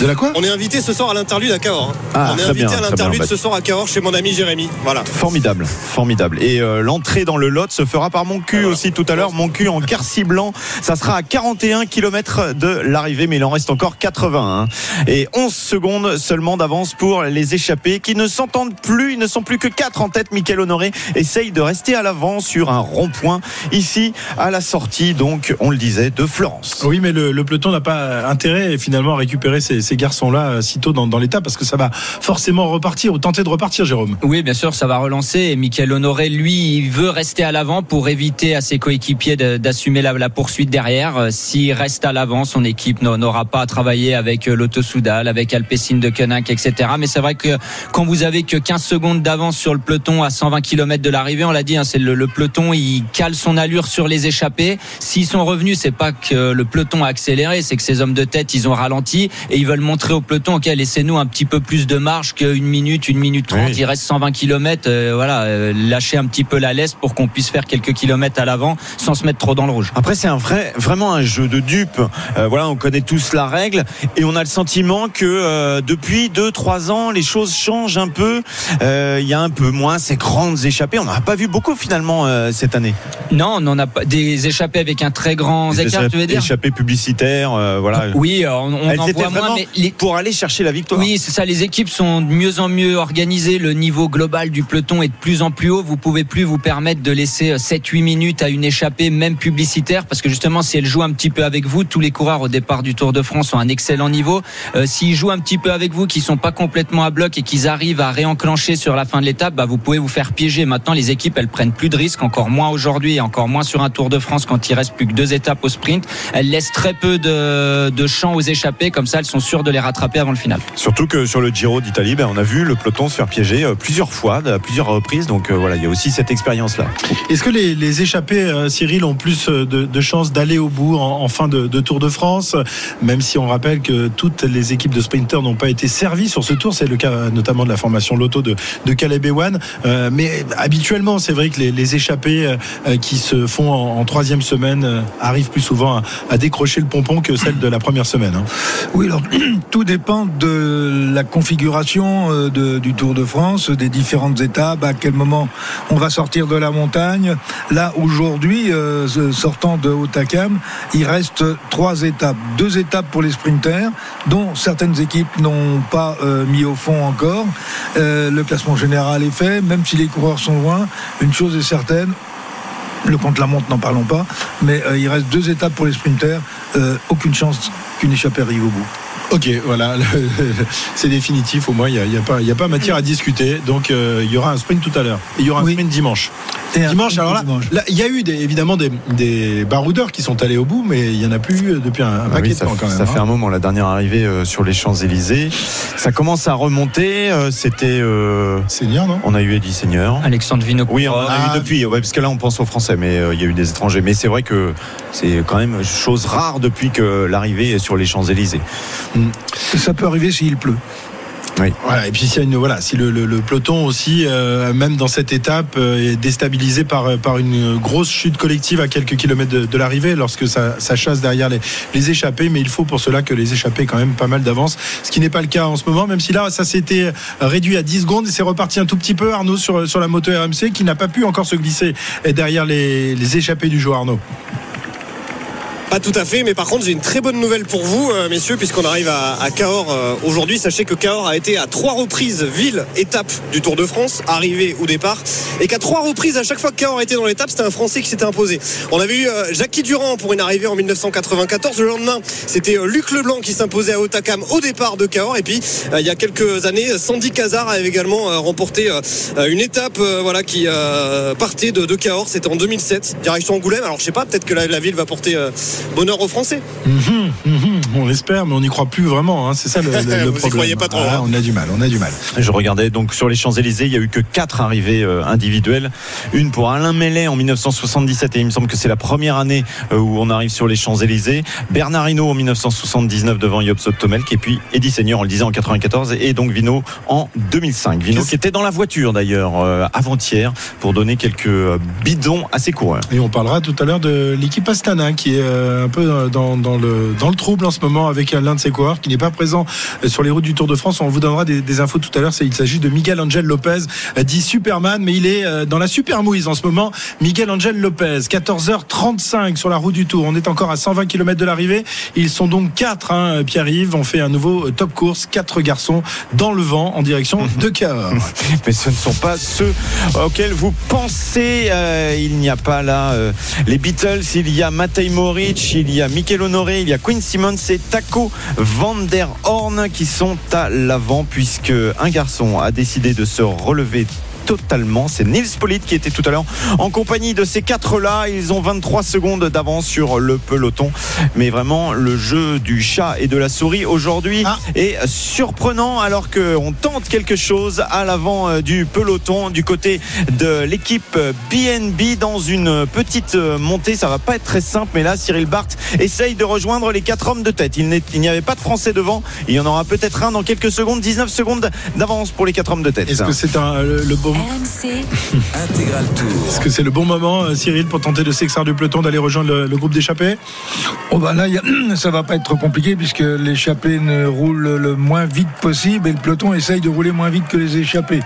De la quoi? On est invité ce soir à l'interlude à Cahors. Hein. Ah, on est invité bien, à l'interlude ce soir à Cahors chez mon ami Jérémy. Voilà. Formidable, formidable. Et euh, l'entrée dans le Lot se fera par mon cul voilà. aussi tout à l'heure. Mon cul en Quercy blanc. Ça sera à 41 km de l'arrivée, mais il en reste encore 80. Hein. Et 11 secondes seulement d'avance pour les échappés qui ne s'entendent plus. Ils ne sont plus que 4 en tête. Michael Honoré essaye de rester à l'avant sur un rond-point ici à la sortie, donc on le disait, de Florence. Oui, mais le, le peloton n'a pas intérêt finalement à récupérer ces, ces garçons-là sitôt dans, dans l'étape parce que ça va forcément repartir ou tenter de repartir, Jérôme. Oui, bien sûr, ça va relancer. Et Michael Honoré, lui, il veut rester à l'avant pour éviter à ses coéquipiers d'assumer la, la, poursuite derrière. S'il reste à l'avant, son équipe n'aura pas à travailler avec l'Auto Soudal, avec Alpecin de Koenig, etc. Mais c'est vrai que quand vous avez que 15 secondes d'avance sur le peloton à 120 km de l'arrivée, on l'a dit, hein, c'est le, le peloton, il cale son allure sur les échappés. S'ils sont revenus, c'est pas que le peloton a accéléré, c'est que ces hommes de tête, ils ont ralenti et ils veulent montrer au peloton, ok, laissez-nous un petit peu plus de marge qu'une minute, une minute trente. Oui. Il reste 120 km. Euh, voilà, euh, lâcher un petit peu la laisse pour qu'on puisse faire quelques kilomètres à l'avant sans se mettre trop dans le rouge. Après, c'est un vrai, vraiment un jeu de dupes. Euh, voilà, on connaît tous la règle et on a le sentiment que euh, depuis 2-3 ans, les choses changent un peu. Il y a un peu moins ces grandes échappées. On n'en a pas vu beaucoup finalement cette année. Non, on n'en a pas des échappées avec un très grand des écart, tu veux dire Échappées publicitaires, voilà. Oui, on, on en voit moins, mais les... pour aller chercher la victoire. Oui, c'est ça. Les équipes sont de mieux en mieux organisées. Le niveau global du peloton est de plus en plus haut. Vous pouvez plus vous permettre de laisser 7-8 minutes à une échappée, même publicitaire, parce que justement, si elle joue un petit peu avec vous, tous les coureurs au départ du Tour de France ont un excellent niveau. Euh, S'ils jouent un petit peu avec vous, qui sont pas complètement à bloc et qu'ils arrivent à réenclencher sur la fin de l'étape, bah, vous pouvez vous faire piéger. Maintenant, les équipes, elles prennent plus de risques, encore moins aujourd'hui et encore moins sur un Tour de France quand il reste plus que deux étapes au sprint. Elles laissent très peu de, de champs aux échappées, comme ça, elles sont sûres de les rattraper avant le final. Surtout que sur le Giro d'Italie, ben, on a vu le peloton se faire piéger euh, plusieurs fois, à plusieurs reprises. Donc euh, voilà, il y a aussi cette expérience-là. Est-ce que les, les échappés, euh, Cyril, ont plus de, de chances d'aller au bout en, en fin de, de, Tour de France? Même si on rappelle que toutes les équipes de sprinters n'ont pas été servies sur ce tour, c'est le cas notamment de la formation Loto de, de Caleb Ewan. Euh, mais habituellement, c'est vrai que les, les échappés euh, qui se font en, troisième semaine euh, arrivent plus souvent à, décrocher le pompon que celle de la première semaine. Hein. Oui, alors tout dépend de la configuration euh, du Tour de France, des différentes étapes, à quel moment on va sortir de la montagne. Là, aujourd'hui, euh, sortant de Hautacam, il reste trois étapes. Deux étapes pour les sprinters, dont certaines équipes n'ont pas mis au fond encore. Le classement général est fait, même si les coureurs sont loin. Une chose est certaine, le contre-la-montre, n'en parlons pas, mais euh, il reste deux étapes pour les sprinters. Euh, aucune chance qu'une échappée arrive au bout. Ok, voilà, c'est définitif. Au moins, il n'y a, a, pas, a pas matière à discuter. Donc, euh, il y aura un sprint tout à l'heure. Et il y aura un oui. sprint dimanche. Et dimanche, alors là, il y a eu des, évidemment des, des, baroudeurs qui sont allés au bout, mais il n'y en a plus eu depuis un, un ah paquet oui, de temps fait, quand même. Ça hein. fait un moment, la dernière arrivée euh, sur les Champs-Élysées. Ça commence à remonter. Euh, C'était. Euh, Seigneur, non On a eu Eddie Seigneur. Alexandre Vinocourt. Oui, on a ah. eu depuis. Ouais, parce que là, on pense aux Français, mais euh, il y a eu des étrangers. Mais c'est vrai que c'est quand même chose rare depuis que l'arrivée est sur les Champs-Élysées. Mm. Ça peut arriver s'il pleut. Oui. Voilà, et puis s'il y a une, voilà, si le, le, le peloton aussi, euh, même dans cette étape, euh, est déstabilisé par, par une grosse chute collective à quelques kilomètres de, de l'arrivée, lorsque ça, ça, chasse derrière les, les, échappés, mais il faut pour cela que les échappés quand même pas mal d'avance, ce qui n'est pas le cas en ce moment, même si là ça s'était réduit à 10 secondes et c'est reparti un tout petit peu, Arnaud, sur, sur la moto RMC, qui n'a pas pu encore se glisser derrière les, les échappés du jour, Arnaud. Pas tout à fait, mais par contre j'ai une très bonne nouvelle pour vous, euh, messieurs, puisqu'on arrive à, à Cahors euh, aujourd'hui. Sachez que Cahors a été à trois reprises ville, étape du Tour de France, arrivée ou départ, et qu'à trois reprises, à chaque fois que Cahors était dans l'étape, c'était un Français qui s'était imposé. On avait eu euh, Jackie Durand pour une arrivée en 1994. Le lendemain, c'était Luc Leblanc qui s'imposait à Otakam au départ de Cahors. Et puis il y a quelques années, Sandy Cazard avait également remporté une étape, voilà, qui partait de, de Cahors. C'était en 2007, direction Angoulême. Alors je sais pas, peut-être que la, la ville va porter bonheur aux Français. Mhm, mhm, on l'espère, mais on n'y croit plus vraiment. hein. C'est ça le, problème. croyez pas trop, Ah, hein. on a du mal, on a du mal. Je regardais donc sur les Champs-Élysées, il y a eu que quatre arrivées euh, individuelles. Une pour Alain Mellet en 1977 et il me semble que c'est la première année euh, où on arrive sur les Champs-Élysées. Bernard Hinault en 1979 devant Job Tomelk et puis Eddie Seigneur, on le disait en 94 et donc Vino en 2005. Vino qui était dans la voiture d'ailleurs euh, avant-hier pour donner quelques bidons à ses coureurs. Et on parlera tout à l'heure de l'équipe Astana qui est euh, un peu dans, dans le, dans le trouble en ce moment avec l'un de ses coureurs qui n'est pas présent euh, sur les routes du Tour de France. On vous donnera des, des infos tout à l'heure. Il s'agit de Miguel Angel Lopez, euh, dit Superman, mais il est euh, dans la super mouise en ce moment. Miguel Angel Lopez, 14h35 sur la route du Tour. On est encore à 120 km de l'arrivée. Ils sont donc quatre, hein, Pierre-Yves. On fait un nouveau euh, top course. Quatre garçons dans le vent en direction de Cahors. mais ce ne sont pas ceux auxquels vous pensez. Euh, il n'y a pas là euh, les Beatles, il y a Matej Moric, il y a Mikel Honoré, il y a Quinn Simmons et Taco Van der Horn qui sont à l'avant puisque un garçon a décidé de se relever totalement. C'est Nils Polite qui était tout à l'heure en compagnie de ces quatre-là. Ils ont 23 secondes d'avance sur le peloton. Mais vraiment, le jeu du chat et de la souris aujourd'hui Ah. est surprenant alors qu'on tente quelque chose à l'avant euh, du peloton du côté de l'équipe BNB dans une petite euh, montée. Ça va pas être très simple, mais là, Cyril Barth essaye de rejoindre les quatre hommes de tête. Il n'y avait pas de Français devant. Il y en aura peut-être un dans quelques secondes. 19 secondes d'avance pour les quatre hommes de tête. Est-ce que c'est le, le bon RMC, Intégral Tour. Est-ce que c'est le bon moment, euh, Cyril, pour tenter de s'extraire du peloton, d'aller rejoindre le, le groupe d'échappés Oh bah là, a- ça va pas être trop compliqué puisque l'échappée ne roule le moins vite possible et le peloton essaye de rouler moins vite que les échappés.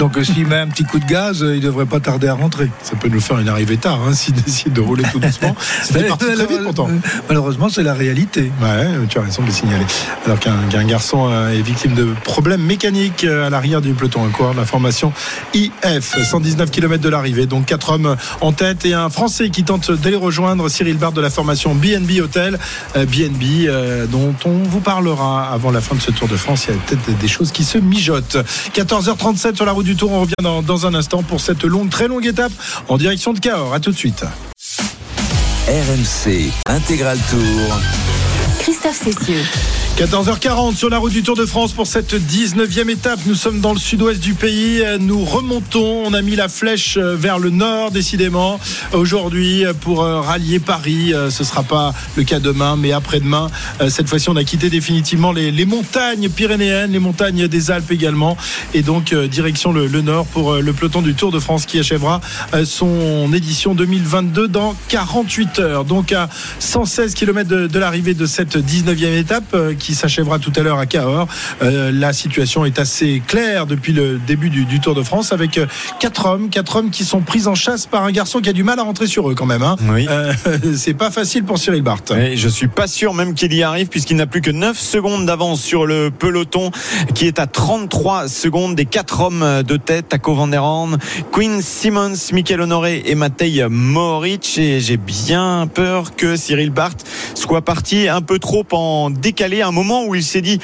Donc euh, s'il met un petit coup de gaz, euh, il devrait pas tarder à rentrer. Ça peut nous faire une arrivée tard, hein, s'il décide de rouler tout doucement. C'était parti très vite pourtant. Malheureusement, c'est la réalité. Ouais, tu as raison de le signaler. Alors qu'un garçon est victime de problèmes mécaniques à l'arrière du peloton, un coureur de la formation IF, 119 km de l'arrivée. Donc quatre hommes en tête et un Français qui tente d'aller rejoindre Cyril Barth de la formation BNB Hotel. Euh, BNB euh, dont on vous parlera avant la fin de ce Tour de France. Il y a peut-être des choses qui se mijotent. 14h37 sur la route du Tour. On revient dans, dans un instant pour cette longue, très longue étape en direction de Cahors. À tout de suite. RMC Intégral Tour. Christophe Cessieux. 14h40 sur la route du Tour de France pour cette 19e étape. Nous sommes dans le sud-ouest du pays. Nous remontons. On a mis la flèche vers le nord, décidément, aujourd'hui pour euh, rallier Paris. Euh, Ce sera pas le cas demain, mais après-demain. Euh, Cette fois-ci, on a quitté définitivement les, montagnes pyrénéennes, les montagnes des Alpes également. Et donc, euh, direction le, nord pour euh, le peloton du Tour de France qui achèvera euh, son édition 2022 dans 48 heures. Donc, à 116 km de, l'arrivée de cette 19e étape euh, qui s'achèvera tout à l'heure à Cahors. Euh, la situation est assez claire depuis le début du, du Tour de France avec euh, quatre hommes, quatre hommes qui sont pris en chasse par un garçon qui a du mal à rentrer sur eux quand même. Hein. Oui. Euh, c'est pas facile pour Cyril Barth. Et je suis pas sûr même qu'il y arrive puisqu'il n'a plus que 9 secondes d'avance sur le peloton qui est à 33 secondes des quatre hommes de tête Taco Van der Horn, Quinn Simmons, Michael Honoré et Matej Moric et j'ai bien peur que Cyril Barth soit parti un peu trop en décalé à un moment où il s'est dit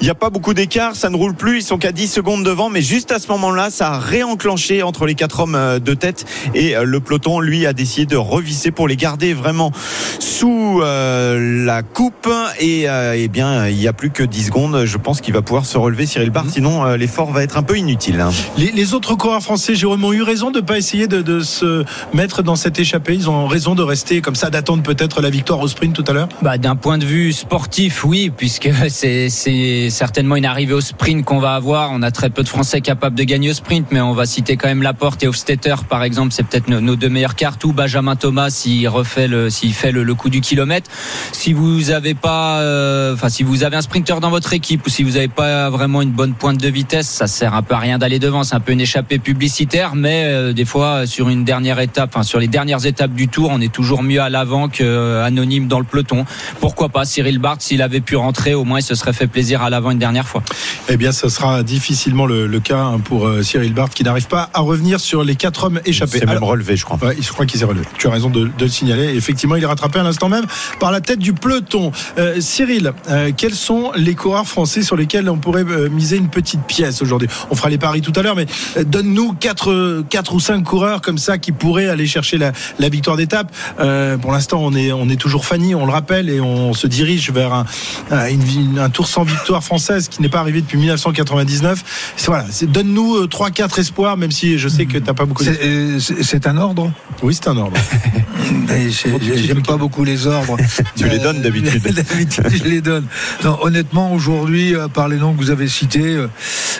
il n'y a pas beaucoup d'écart, ça ne roule plus, ils sont qu'à 10 secondes devant mais juste à ce moment-là ça a réenclenché entre les quatre hommes de tête et le peloton lui a décidé de revisser pour les garder vraiment sous euh, la coupe et euh, eh bien il y a plus que 10 secondes je pense qu'il va pouvoir se relever Cyril Barth sinon euh, l'effort va être un peu inutile hein. Les, les autres coureurs français, Jérôme, ont eu raison de ne pas essayer de, de se mettre dans cette échappée? Ils ont raison de rester comme ça, d'attendre peut-être la victoire au sprint tout à l'heure? Bah, d'un point de vue sportif, oui, puisque c'est c'est certainement une arrivée au sprint qu'on va avoir. On a très peu de Français capables de gagner au sprint, mais on va citer quand même Laporte et Hofstetter, par exemple. C'est peut-être nos, deux meilleures cartes. Ou Benjamin Thomas s'il fait le, coup du kilomètre. Si vous avez pas, euh, si vous avez un sprinter dans votre équipe ou si vous n'avez pas vraiment une bonne pointe de vitesse, ça sert un peu à rien d'aller devant. C'est un peu une échappée publicitaire, mais euh, des fois sur une dernière étape, enfin sur les dernières étapes du Tour, on est toujours mieux à l'avant qu'anonyme dans le peloton. Pourquoi pas Cyril Barthes s'il avait pu rentrer, au moins il se serait fait plaisir à l'avant une dernière fois. Eh bien, ce sera difficilement le, le cas hein, pour euh, Cyril Barthes qui n'arrive pas à revenir sur les quatre hommes échappés. C'est même Alors- relevé, je crois. Ouais, je crois qu'il s'est relevé. Tu as raison de, de le signaler. Effectivement, il est rattrapé à l'instant même par la tête du peloton. Euh, Cyril, euh, quels sont les coureurs français sur lesquels on pourrait euh, miser une petite pièce aujourd'hui? On fera les paris tout à l'heure, mais euh, donne-nous quatre, quatre ou cinq coureurs comme ça qui pourraient aller chercher la, la victoire d'étape. Euh, pour l'instant, on est, on est toujours Fanny, on le rappelle, et on se dirige vers un, un- une un tour sans victoire française qui n'est pas arrivé depuis 1999. C'est- Voilà, donne-nous euh, trois, quatre espoirs, même si je sais que tu n'as pas beaucoup. C'est d'espoir. euh, c'est- un ordre? Oui, c'est un ordre. J'ai- J'aime pas beaucoup les ordres. Tu les donnes d'habitude. D'habitude, je les donne. Non, honnêtement, aujourd'hui, euh, par les noms que vous avez cités, euh,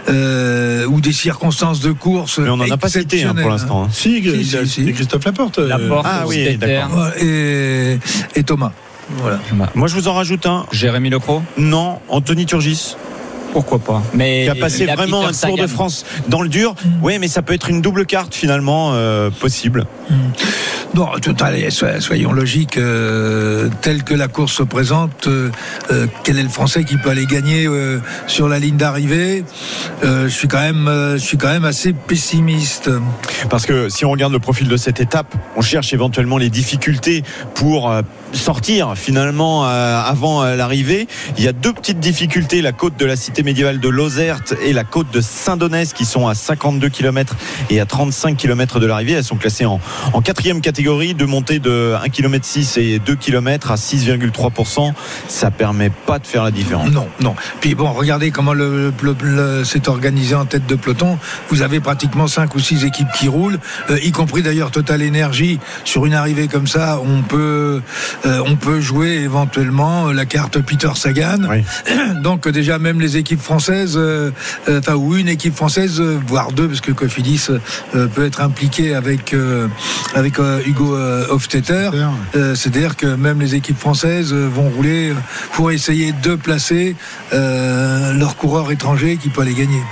euh, ou des circonstances de course. Mais on n'en a pas cité hein, pour l'instant. hein. Si, Si, si, si. c'est Christophe Laporte. euh, Laporte, ah oui, d'accord. hein. Et, et Thomas. Voilà. Moi, je vous en rajoute un. Jérémy Lecro, Non, Anthony Turgis, pourquoi pas Mais qui a passé a vraiment Peter un Tour de. France dans le dur. Oui, mais ça peut être une double carte finalement euh, possible. Non, tout allez, soy- soyons logiques. euh, tel que la course se présente, euh, quel est le Français qui peut aller gagner euh, sur la ligne d'arrivée? Euh, Je suis quand même, euh, je suis quand même assez pessimiste. Parce que si on regarde le profil de cette étape, on cherche éventuellement les difficultés pour euh, sortir finalement euh, avant euh, l'arrivée. Il y a deux petites difficultés, la côte de la cité médiévale de Lozerte et la côte de Saint-Donès qui sont à 52 km et à 35 km de l'arrivée. Elles sont classées en, quatrième catégorie, de montée de 1 km 6 et 2 km à 6,3%. Ça permet pas de faire la différence. Non, non. Puis bon, regardez comment le, le- c'est organisé en tête de peloton. Vous avez pratiquement cinq ou six équipes qui roulent, euh, y compris d'ailleurs Total Energy. Sur une arrivée comme ça, on peut, euh, on peut jouer éventuellement euh, la carte Peter Sagan. Oui. Donc euh, déjà même les équipes françaises, enfin ou une équipe française, voire deux, parce que Cofidis peut être impliqué avec euh, avec Hugo Hofstetter. C'est-à-dire que même les équipes françaises vont rouler pour essayer de placer euh, leur coureur étranger qui peut aller gagner.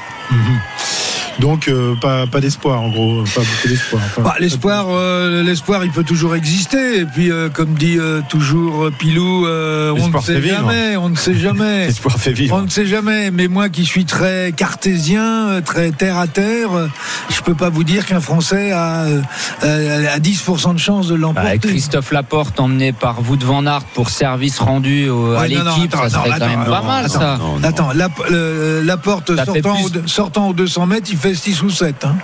Donc, euh, pas, pas d'espoir, en gros. Pas beaucoup d'espoir. Enfin, Bah, l'espoir, euh, l'espoir, il peut toujours exister. Et puis, euh, comme dit euh, toujours Pilou, euh, on ne sait vivre. jamais, on ne sait jamais. L'espoir fait On vivre. ne sait jamais, mais moi qui suis très cartésien, très terre à terre, je peux pas vous dire qu'un Français a, euh, a 10% de chance de Bah, l'emporter. Christophe Laporte emmené par Wout van Aert pour service rendu au- à Ouais, non, l'équipe, attends, ça serait non, quand même attends, pas non, mal attends, ça. Non, non. Attends, la, le- la porte Ça fait sortant, plus. au, sortant aux 200 mètres, il fait 6 ou 7. Hein.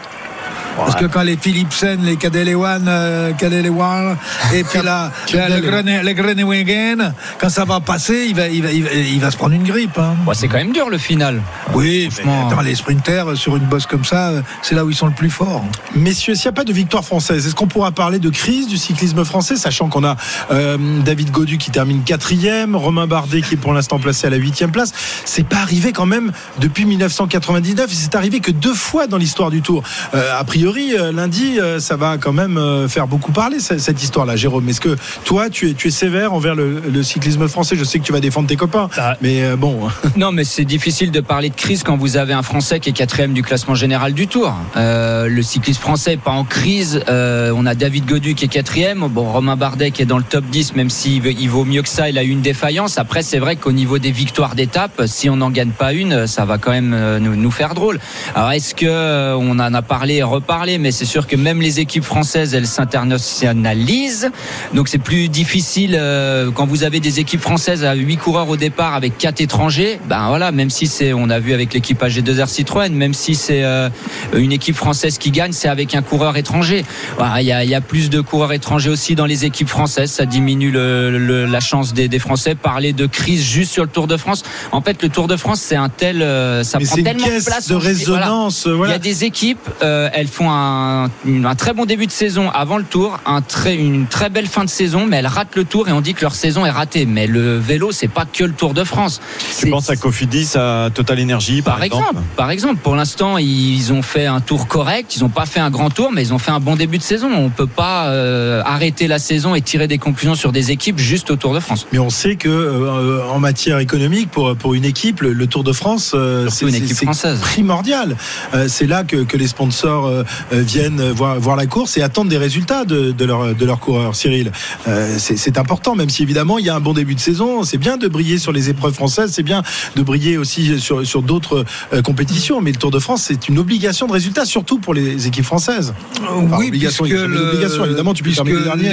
Parce que quand les Philipsen, les Kadelewan, euh, Kadelewan, et puis là, là, le Grene- le Groenewegen, quand ça va passer, il va, il va, il va, il va se prendre une grippe. Hein. Bon, c'est quand même dur le final. Oui, franchement. attends, les sprinters, sur une bosse comme ça, c'est là où ils sont le plus forts. Messieurs, s'il n'y a pas de victoire française, est-ce qu'on pourra parler de crise du cyclisme français, sachant qu'on a euh, David Godu qui termine quatrième, Romain Bardet qui est pour l'instant placé à la huitième place. C'est pas arrivé quand même depuis 1999. et C'est arrivé que deux fois dans l'histoire du Tour. Euh, a priori, euh, lundi, euh, ça va quand même euh, faire beaucoup parler ce- cette histoire-là, Jérôme. Est-ce que toi, tu es, tu es sévère envers le, le cyclisme français? Je sais que tu vas défendre tes copains, Ah. mais bon. Non, mais c'est difficile de parler de crise quand vous avez un Français qui est quatrième du classement général du Tour. Euh, le cyclisme français n'est pas en crise. Euh, on a David Godu qui est quatrième. Bon, Romain Bardet qui est dans le top 10, même s'il il vaut mieux que ça. Il a eu une défaillance. Après, c'est vrai qu'au niveau des victoires d'étape, si on n'en gagne pas une, ça va quand même nous, nous faire drôle. Alors, est-ce que euh, on en a parlé et mais c'est sûr que même les équipes françaises, elles s'internationalisent. Donc c'est plus difficile euh, quand vous avez des équipes françaises à 8 coureurs au départ avec 4 étrangers. Ben voilà, même si c'est, on a vu avec l'équipe AG2R Citroën, même si c'est euh, une équipe française qui gagne, c'est avec un coureur étranger. Voilà, Il y, a, il y a plus de coureurs étrangers aussi dans les équipes françaises, ça diminue le- le- la chance des, des Français. Parler de crise juste sur le Tour de France, en fait le Tour de France c'est un tel, euh, ça Mais prend tellement de place de. Voilà. résonance. Il Voilà. y a des équipes, euh, elles font font un, un très bon début de saison avant le Tour, un très, une très belle fin de saison, mais elles ratent le Tour et on dit que leur saison est ratée. Mais le vélo, c'est pas que le Tour de France. Tu C'est- penses à Cofidis, à Total Energy, par, par exemple, par exemple, pour l'instant, ils ont fait un tour correct. Ils n'ont pas fait un grand tour, mais ils ont fait un bon début de saison. On peut pas euh, arrêter la saison et tirer des conclusions sur des équipes juste au Tour de France. Mais on sait que euh, en matière économique, pour, pour une équipe, le, le Tour de France, euh, Surtout une équipe française. primordial. Euh, c'est là que, que les sponsors viennent voir, voir la course et attendent des résultats de, de leurs de leurs coureurs. Cyril, Euh, c'est important, même si évidemment il y a un bon début de saison. C'est bien de briller sur les épreuves françaises, c'est bien de briller aussi sur, sur d'autres euh, compétitions. Mais le Tour de France, c'est une obligation de résultat, surtout pour les équipes françaises. Enfin, oui, obligation, puisque, le- évidemment, tu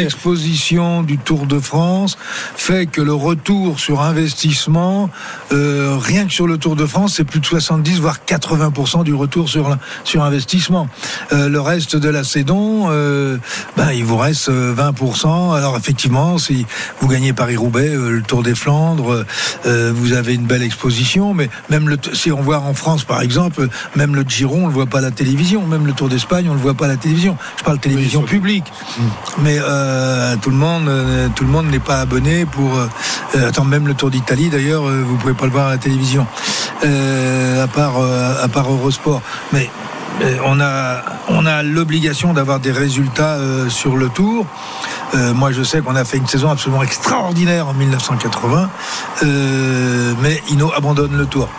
l'exposition du Tour de France fait que le retour sur investissement, euh, rien que sur le Tour de France, c'est plus de 70 voire 80% du retour sur sur investissement. Euh, le reste de la saison, euh, ben il vous reste euh, 20%. Alors effectivement, si vous gagnez Paris-Roubaix, euh, le Tour des Flandres, euh, vous avez une belle exposition. Mais même le, si on voit en France, par exemple, même le Giro, on le voit pas à la télévision. Même le Tour d'Espagne, on le voit pas à la télévision. Je parle télévision publique. Mais euh, tout le monde, euh, tout le monde n'est pas abonné pour. euh, euh, attends, même le Tour d'Italie, d'ailleurs, euh, vous pouvez pas le voir à la télévision, euh, à part euh, à part Eurosport. Mais euh, on a on a l'obligation d'avoir des résultats euh, sur le Tour. Euh, moi, je sais qu'on a fait une saison absolument extraordinaire en 1980, euh, mais Hino abandonne le Tour.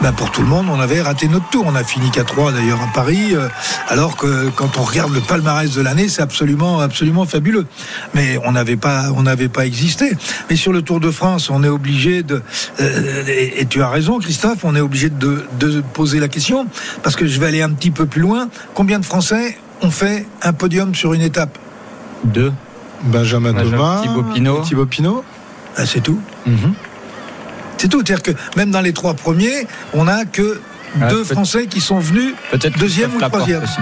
Ben, pour tout le monde, on avait raté notre tour. On a fini qu'à 3 d'ailleurs à Paris, euh, alors que quand on regarde le palmarès de l'année, c'est absolument, absolument fabuleux. Mais on n'avait pas, on n'avait pas existé. Mais sur le Tour de France, on est obligé de, euh, et, et tu as raison, Christophe, on est obligé de, de poser la question parce que je vais aller un petit peu plus loin. Combien de Français ont fait un podium sur une étape? Deux. Benjamin Benjamin- Thomas, Thibaut Pinot. Thibaut Pinot. Ah, C'est tout? C'est tout. C'est-à-dire que même dans les trois premiers, on n'a que Ah, deux Français qui sont venus deuxième ou troisième. aussi.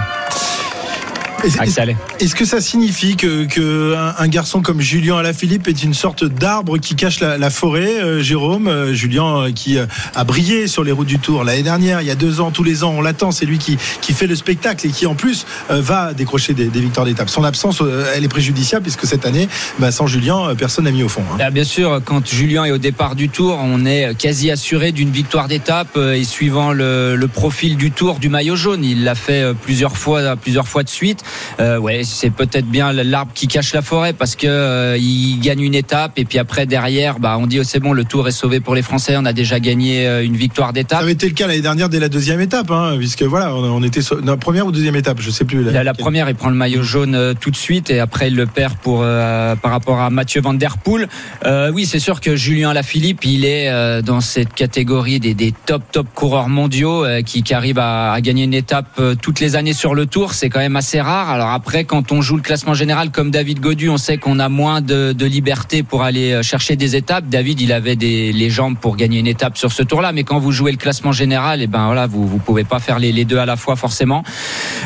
Est-ce- Allais. Est-ce que ça signifie que, que un, un garçon comme Julien Alaphilippe est une sorte d'arbre qui cache la, la forêt, euh, Jérôme Euh, Julien euh, qui euh, a brillé sur les routes du Tour l'année dernière, il y a deux ans, tous les ans, on l'attend, c'est lui qui, qui fait le spectacle et qui en plus va décrocher des, des victoires d'étape. Son absence, elle est préjudiciable puisque cette année, bah, sans Julien, personne n'a mis au fond. hein. Ah, bien sûr, quand Julien est au départ du tour, on est quasi assuré d'une victoire d'étape et suivant le, le profil du tour du maillot jaune, il l'a fait plusieurs fois, plusieurs fois de suite. Euh, ouais, c'est peut-être bien l'arbre qui cache la forêt parce que euh, il gagne une étape et puis après derrière, bah on dit oh, c'est bon, le tour est sauvé pour les Français, on a déjà gagné euh, une victoire Ça d'étape. avait été le cas l'année dernière dès la deuxième étape, hein, puisque voilà, on, on était sur la première ou deuxième étape, je sais plus. La, la première, il prend le maillot jaune euh, tout de suite et après il le perd pour par rapport à Mathieu Van Der Poel. Euh, oui, c'est sûr que Julien Alaphilippe, il est dans cette catégorie des, des top top coureurs mondiaux qui, qui arrivent à, à gagner une étape toutes les années sur le Tour. C'est quand même assez rare. Alors après, quand on joue le classement général comme David Godu, on sait qu'on a moins de, de liberté pour aller euh, chercher des étapes. David, il avait des, les jambes pour gagner une étape sur ce Tour-là, mais quand vous jouez le classement général, et ben voilà, vous vous pouvez pas faire les, les deux à la fois forcément.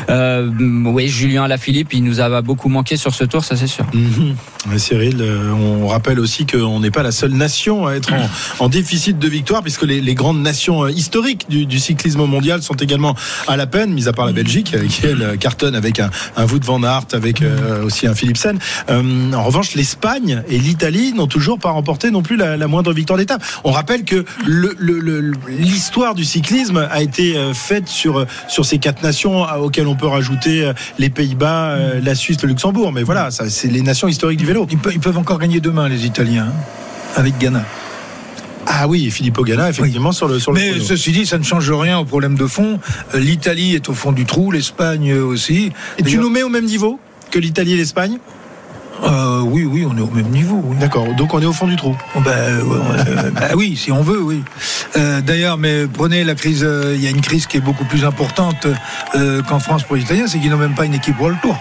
Euh, oui, Julien Alaphilippe, il nous a beaucoup manqué sur ce tour, ça c'est sûr. Mhm. Cyril, euh, on rappelle aussi qu'on n'est pas la seule nation à être en, en déficit de victoire, puisque les, les grandes nations historiques du, du cyclisme mondial sont également à la peine, mis à part la Belgique, euh, qui elle cartonne avec un, un Wout van Aert, avec euh, aussi un Philipsen. Euh, en revanche, l'Espagne et l'Italie n'ont toujours pas remporté non plus la, moindre victoire d'étape. On rappelle que l'histoire du cyclisme a été euh, faite sur, sur ces quatre nations euh, auxquelles on peut rajouter euh, les Pays-Bas, euh, la Suisse, le Luxembourg. Mais voilà, c'est les nations historiques du vélo. Ils peuvent encore gagner demain, les Italiens, hein, avec Ghana. Ah oui, Filippo Ganna, effectivement, sur le sur Mais ceci dit, ça ne change rien au problème de fond. Euh, L'Italie est au fond du trou, l'Espagne aussi. Et tu nous mets au même niveau que l'Italie et l'Espagne? Euh, oui, oui, on est au même niveau. oui. D'accord, donc on est au fond du trou. Euh, bah oui, si on veut, oui. Euh, D'ailleurs, mais prenez la crise, il y a une crise qui est beaucoup plus importante qu'en France pour les Italiens, c'est qu'ils n'ont même pas une équipe World Tour.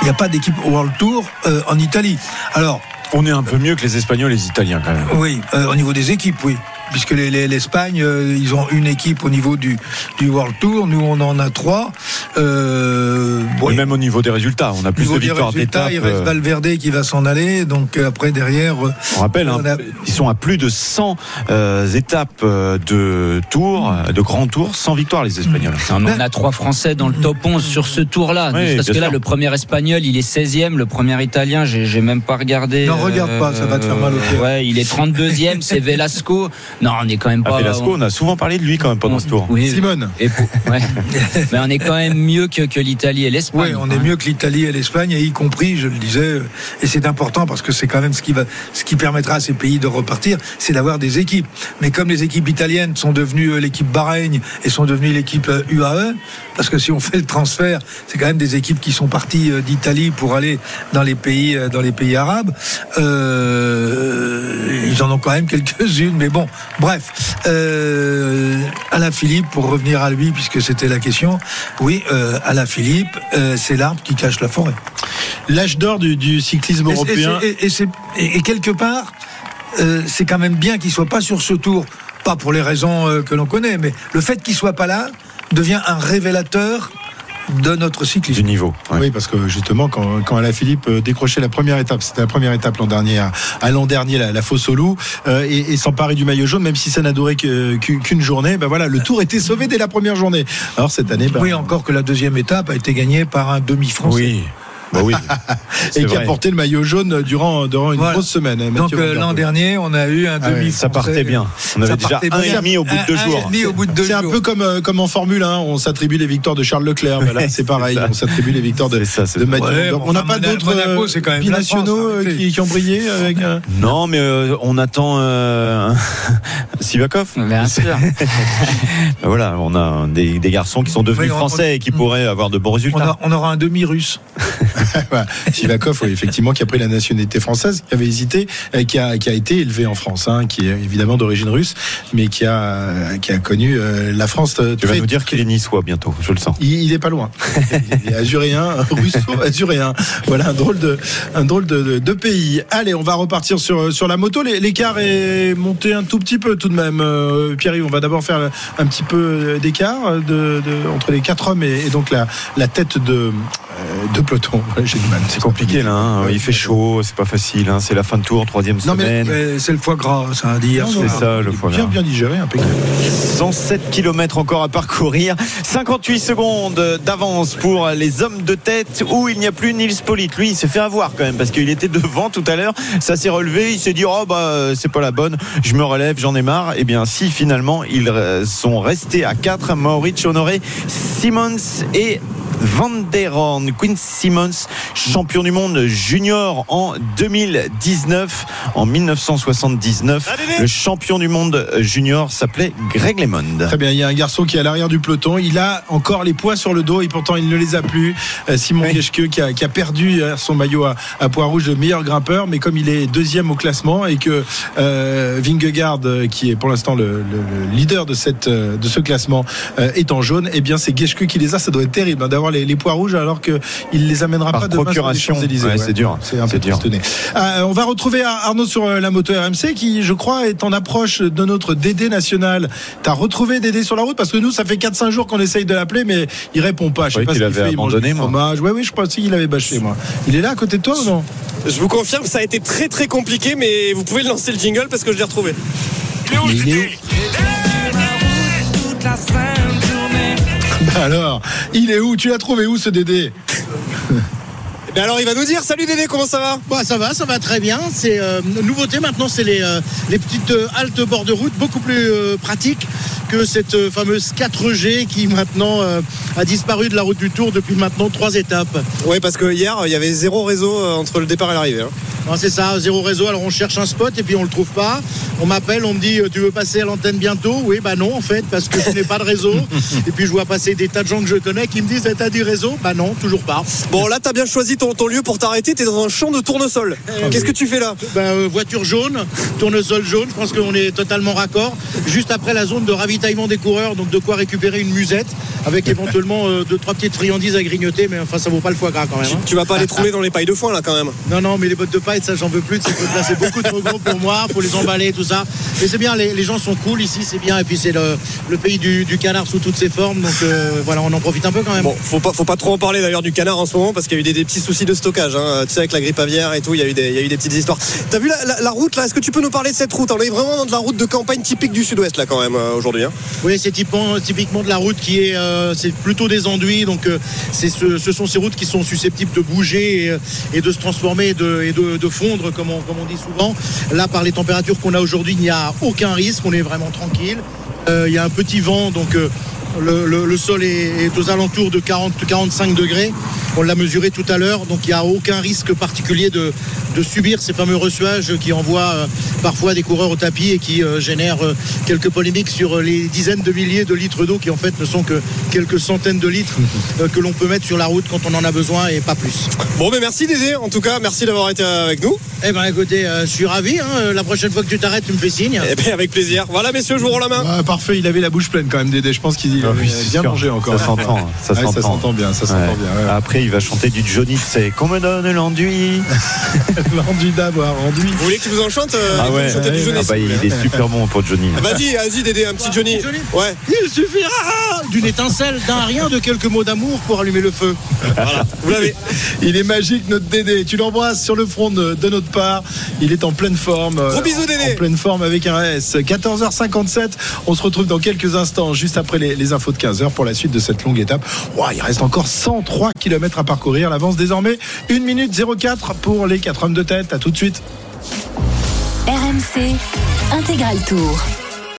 Il n'y a pas d'équipe World Tour en Italie. Alors, On est un peu mieux que les Espagnols et les Italiens quand même. oui, euh, au niveau des équipes, oui. Puisque les- les- l'Espagne, euh, ils ont une équipe au niveau du, du World Tour. Nous, on en a trois. Euh, bon, Et même au niveau des résultats, on a plus de niveau des victoires résultats, d'étape. il reste euh, Valverde qui va s'en aller. Donc après, derrière, On rappelle, hein, on a- ils sont à plus de 100 euh, étapes de tours, euh, de grands tours, sans victoire les Espagnols. On a trois Français dans le top 11 sur ce tour-là. Oui, parce que là, sûr. le premier espagnol, il est 16e. Le premier italien, j'ai j'ai même pas regardé. Non, regarde pas, ça va te faire mal au cœur. Ouais, il est 32e, c'est Velasco. Non, on est quand même Ah, pas. Velasco, on a souvent parlé de lui quand même pendant ce tour. Oui, Simone. et pour- ouais. Mais on est quand même mieux que, que l'Italie et l'Espagne. Oui, on est mieux que l'Italie et l'Espagne, y compris, je le disais, euh, et c'est important parce que c'est quand même ce qui va, ce qui permettra à ces pays de repartir, c'est d'avoir des équipes. Mais comme les équipes italiennes sont devenues euh, l'équipe Bahreïn et sont devenues l'équipe euh, UAE, parce que si on fait le transfert, c'est quand même des équipes qui sont parties euh, d'Italie pour aller dans les pays, euh, dans les pays arabes. Euh, ils en ont quand même quelques-unes, mais bon, bref. Euh, Alain Philippe, pour revenir à lui, puisque c'était la question, oui, euh, Alain Philippe, euh, c'est l'arbre qui cache la forêt. L'âge d'or du, du cyclisme Et, européen. et- et quelque part, c'est quand même bien qu'il soit pas sur ce tour, pas pour les raisons que l'on connaît, mais le fait qu'il soit pas là devient un révélateur de notre Du cyclisme. niveau. ouais. Oui, parce que justement, quand, quand Alain Philippe euh, décrochait la première étape, c'était la première étape l'an dernier, à, à l'an dernier, la, la fosse au loup, euh, et, et s'emparer du maillot jaune, même si ça n'a duré qu'une journée, ben voilà, le tour était sauvé dès la première journée. Alors cette année, ben, Oui, encore que la deuxième étape a été gagnée par un demi-français. Oui. Bah oui. Et qui a porté le maillot jaune durant, durant une Voilà. grosse semaine. hein, Donc euh, l'an dernier, on a eu un Ah demi Ça partait bien. On avait déjà un et demi au bout de deux jours. au bout de deux C'est un peu comme, euh, comme en Formule 1, on s'attribue les victoires de Charles Leclerc. Ben là, c'est pareil, on s'attribue les victoires de, ça, de. Mathieu. Ouais, Donc, bon, on n'a enfin, pas d'autres euh, binationaux euh, qui, qui ont brillé avec Non, mais on attend Sivakov. Bien sûr. Voilà, on a des, des garçons qui sont devenus français et qui pourraient avoir de bons on, résultats. on aura un demi-russe. Voilà. Sivakov, oui, effectivement, qui a pris la nationalité française, qui avait hésité, euh, qui a, qui a été élevé en France, hein, qui est évidemment d'origine russe, mais qui a, qui a connu euh, la France. euh, Tu vas nous dire qu'il est niçois bientôt, je le sens. Il, il est pas loin. Il est azuréen, russo-azuréen. Voilà un drôle de, un drôle de, de- de pays. Allez, on va repartir sur, sur la moto. L'écart est monté un tout petit peu tout de même. Euh, Pierre-Yves, on va d'abord faire un petit peu d'écart de, de- entre les quatre hommes et, et donc la, la tête de, euh, de peloton. Ouais, J'ai du mal. C'est compliqué là, hein. il fait chaud, c'est pas facile, hein. c'est la fin de tour, troisième Non, mais- semaine. Mais C'est le foie gras, ça soir. C'est ça le foie Bien, gras. bien digéré, impeccable. 107 km encore à parcourir, 58 secondes d'avance pour les hommes de tête où il n'y a plus Nils Polite. Lui, il s'est fait avoir quand même parce qu'il était devant tout à l'heure. Ça s'est relevé, il s'est dit oh bah c'est pas la bonne, je me relève, j'en ai marre. Et bien si finalement ils euh, sont restés à 4, Maurice Honoré, Simmons et Van der Horn, Quinn Simmons, champion du monde junior en 2019. En 1979, le champion du monde junior s'appelait Greg LeMond. Très bien, il y a un garçon qui est à l'arrière du peloton. Il a encore les poids sur le dos et pourtant il ne les a plus. Euh, Simon Oui. Geschke qui a, qui a perdu euh, son maillot à, à poids rouge de meilleur grimpeur, mais comme il est deuxième au classement et que euh, Vingegaard, qui est pour l'instant le, le- le leader de, cette, de ce classement, euh, est en jaune, eh bien c'est Geschke qui les a. Ça doit être terrible hein, d'avoir les, les poids rouges alors qu'il ne les amènera Par pas demain sur les procuration. Champs-Élysées. Ouais, c'est dur. C'est un peu dur. Euh, on va retrouver Ar- Arnaud sur euh, la moto RMC qui, je crois, est en approche de notre DD national. T'as retrouvé Dédé sur la route? Parce que nous, ça fait 4-5 jours qu'on essaye de l'appeler, mais il répond pas. Je sais Oui, pas qu'il ce qu'il avait fait. Il mange abandonné, du moi. fromage. Ouais, oui, je pensais qu'il avait bâché, moi. Il est là à côté de toi ou non? Je vous confirme, ça a été très très compliqué, mais vous pouvez lancer le jingle parce que je l'ai retrouvé. Mais il où? Alors, il est où? Tu l'as trouvé où ce Dédé? Mais alors il va nous dire, salut Dédé, comment ça va Bah, ça va, ça va très bien. C'est euh, nouveauté maintenant, c'est les, euh, les petites euh, haltes bord de route, beaucoup plus euh, pratiques que cette fameuse 4G qui maintenant a disparu de la route du Tour depuis maintenant trois étapes. Ouais, parce que hier, il y avait zéro réseau entre le départ et l'arrivée. hein. Non, c'est ça, zéro réseau. Alors on cherche un spot et puis on le trouve pas. On m'appelle, on me dit tu veux passer à l'antenne bientôt? Oui, bah non en fait parce que je n'ai pas de réseau. et puis je vois passer des tas de gens que je connais qui me disent Eh, t'as du réseau? Bah non, toujours pas. Bon, là, t'as bien choisi ton, ton lieu pour t'arrêter. T'es dans un champ de tournesol. Qu'est-ce que tu fais là Ben, euh, voiture jaune, tournesol jaune, je pense qu'on est totalement raccord. Juste après la zone de ravitaillement des coureurs, donc de quoi récupérer une musette avec éventuellement euh, deux, trois petites friandises à grignoter, mais enfin ça vaut pas le foie gras quand même. tu, hein. tu vas pas aller trouver dans les pailles de foin là quand même. Non, non, mais les bottes de paille, ça j'en veux plus de ces trucs-là. C'est beaucoup trop gros pour moi. Faut les emballer, tout ça. Mais c'est bien, les, les gens sont cool ici, c'est bien. Et puis c'est le, le pays du, du canard sous toutes ses formes. Donc euh, voilà, on en profite un peu quand même. Bon, faut pas, faut pas trop en parler d'ailleurs du canard en ce moment parce qu'il y a eu des, des petits soucis de stockage. Hein. Tu sais, avec la grippe aviaire et tout, il y a eu des, petites histoires. T'as vu la, route là? Est-ce que tu peux nous parler de cette route? On est vraiment dans la route de campagne typique du sud-ouest là quand même euh, aujourd'hui. hein. Oui, c'est typiquement, de la route qui est, euh, c'est plutôt des enduits. Donc, euh, ce, sont ces routes qui sont susceptibles de bouger et, de se transformer et de, fondre, comme on, dit souvent. Là, par les températures qu'on a aujourd'hui, il n'y a aucun risque. On est vraiment tranquille. Il y a un petit vent, donc le sol est, est aux alentours de 40-45 degrés. On l'a mesuré tout à l'heure, donc il n'y a aucun risque particulier de, de subir ces fameux reçuages qui envoient euh, parfois des coureurs au tapis et qui euh, génèrent euh, quelques polémiques sur les dizaines de milliers de litres d'eau qui en fait ne sont que quelques centaines de litres que l'on peut mettre sur la route quand on en a besoin et pas plus. Bon, mais merci Dédé. En tout cas, merci d'avoir été avec nous. Eh ben écoutez, euh, je suis ravi. hein. La prochaine fois que tu t'arrêtes, tu me fais signe. Eh bien, avec plaisir. Voilà, messieurs, je vous rends la main. Ah, parfait, il avait la bouche pleine quand même, Dédé. Je pense qu'il Ah oui, c'est bien sûr. mangé encore. Ça s'entend, ça s'entend. bien, ça s'entend Ouais. bien. ouais. Après, il va chanter du Johnny, c'est qu'on me donne l'enduit. L'enduit d'avoir enduit. Vous voulez que je vous en chante euh, Ah ouais, du Johnny, Ah bah, il est super bon pour Johnny. Vas-y, vas-y, Dédé, un petit Johnny. Ouais. Il suffira d'une étincelle, d'un rien, de quelques mots d'amour pour allumer le feu. Voilà, vous l'avez. Il est magique notre Dédé. Tu l'embrasses sur le front de, de notre part. Il est en pleine forme. Gros euh, bisous, Dédé. En pleine forme avec un S. 14h57. On se retrouve dans quelques instants, juste après les, les infos de 15h pour la suite de cette longue étape. Ouah, il reste encore 103 à parcourir. L'avance désormais 1 minute 04 pour les 4 hommes de tête. À tout de suite. RMC Intégral Tour.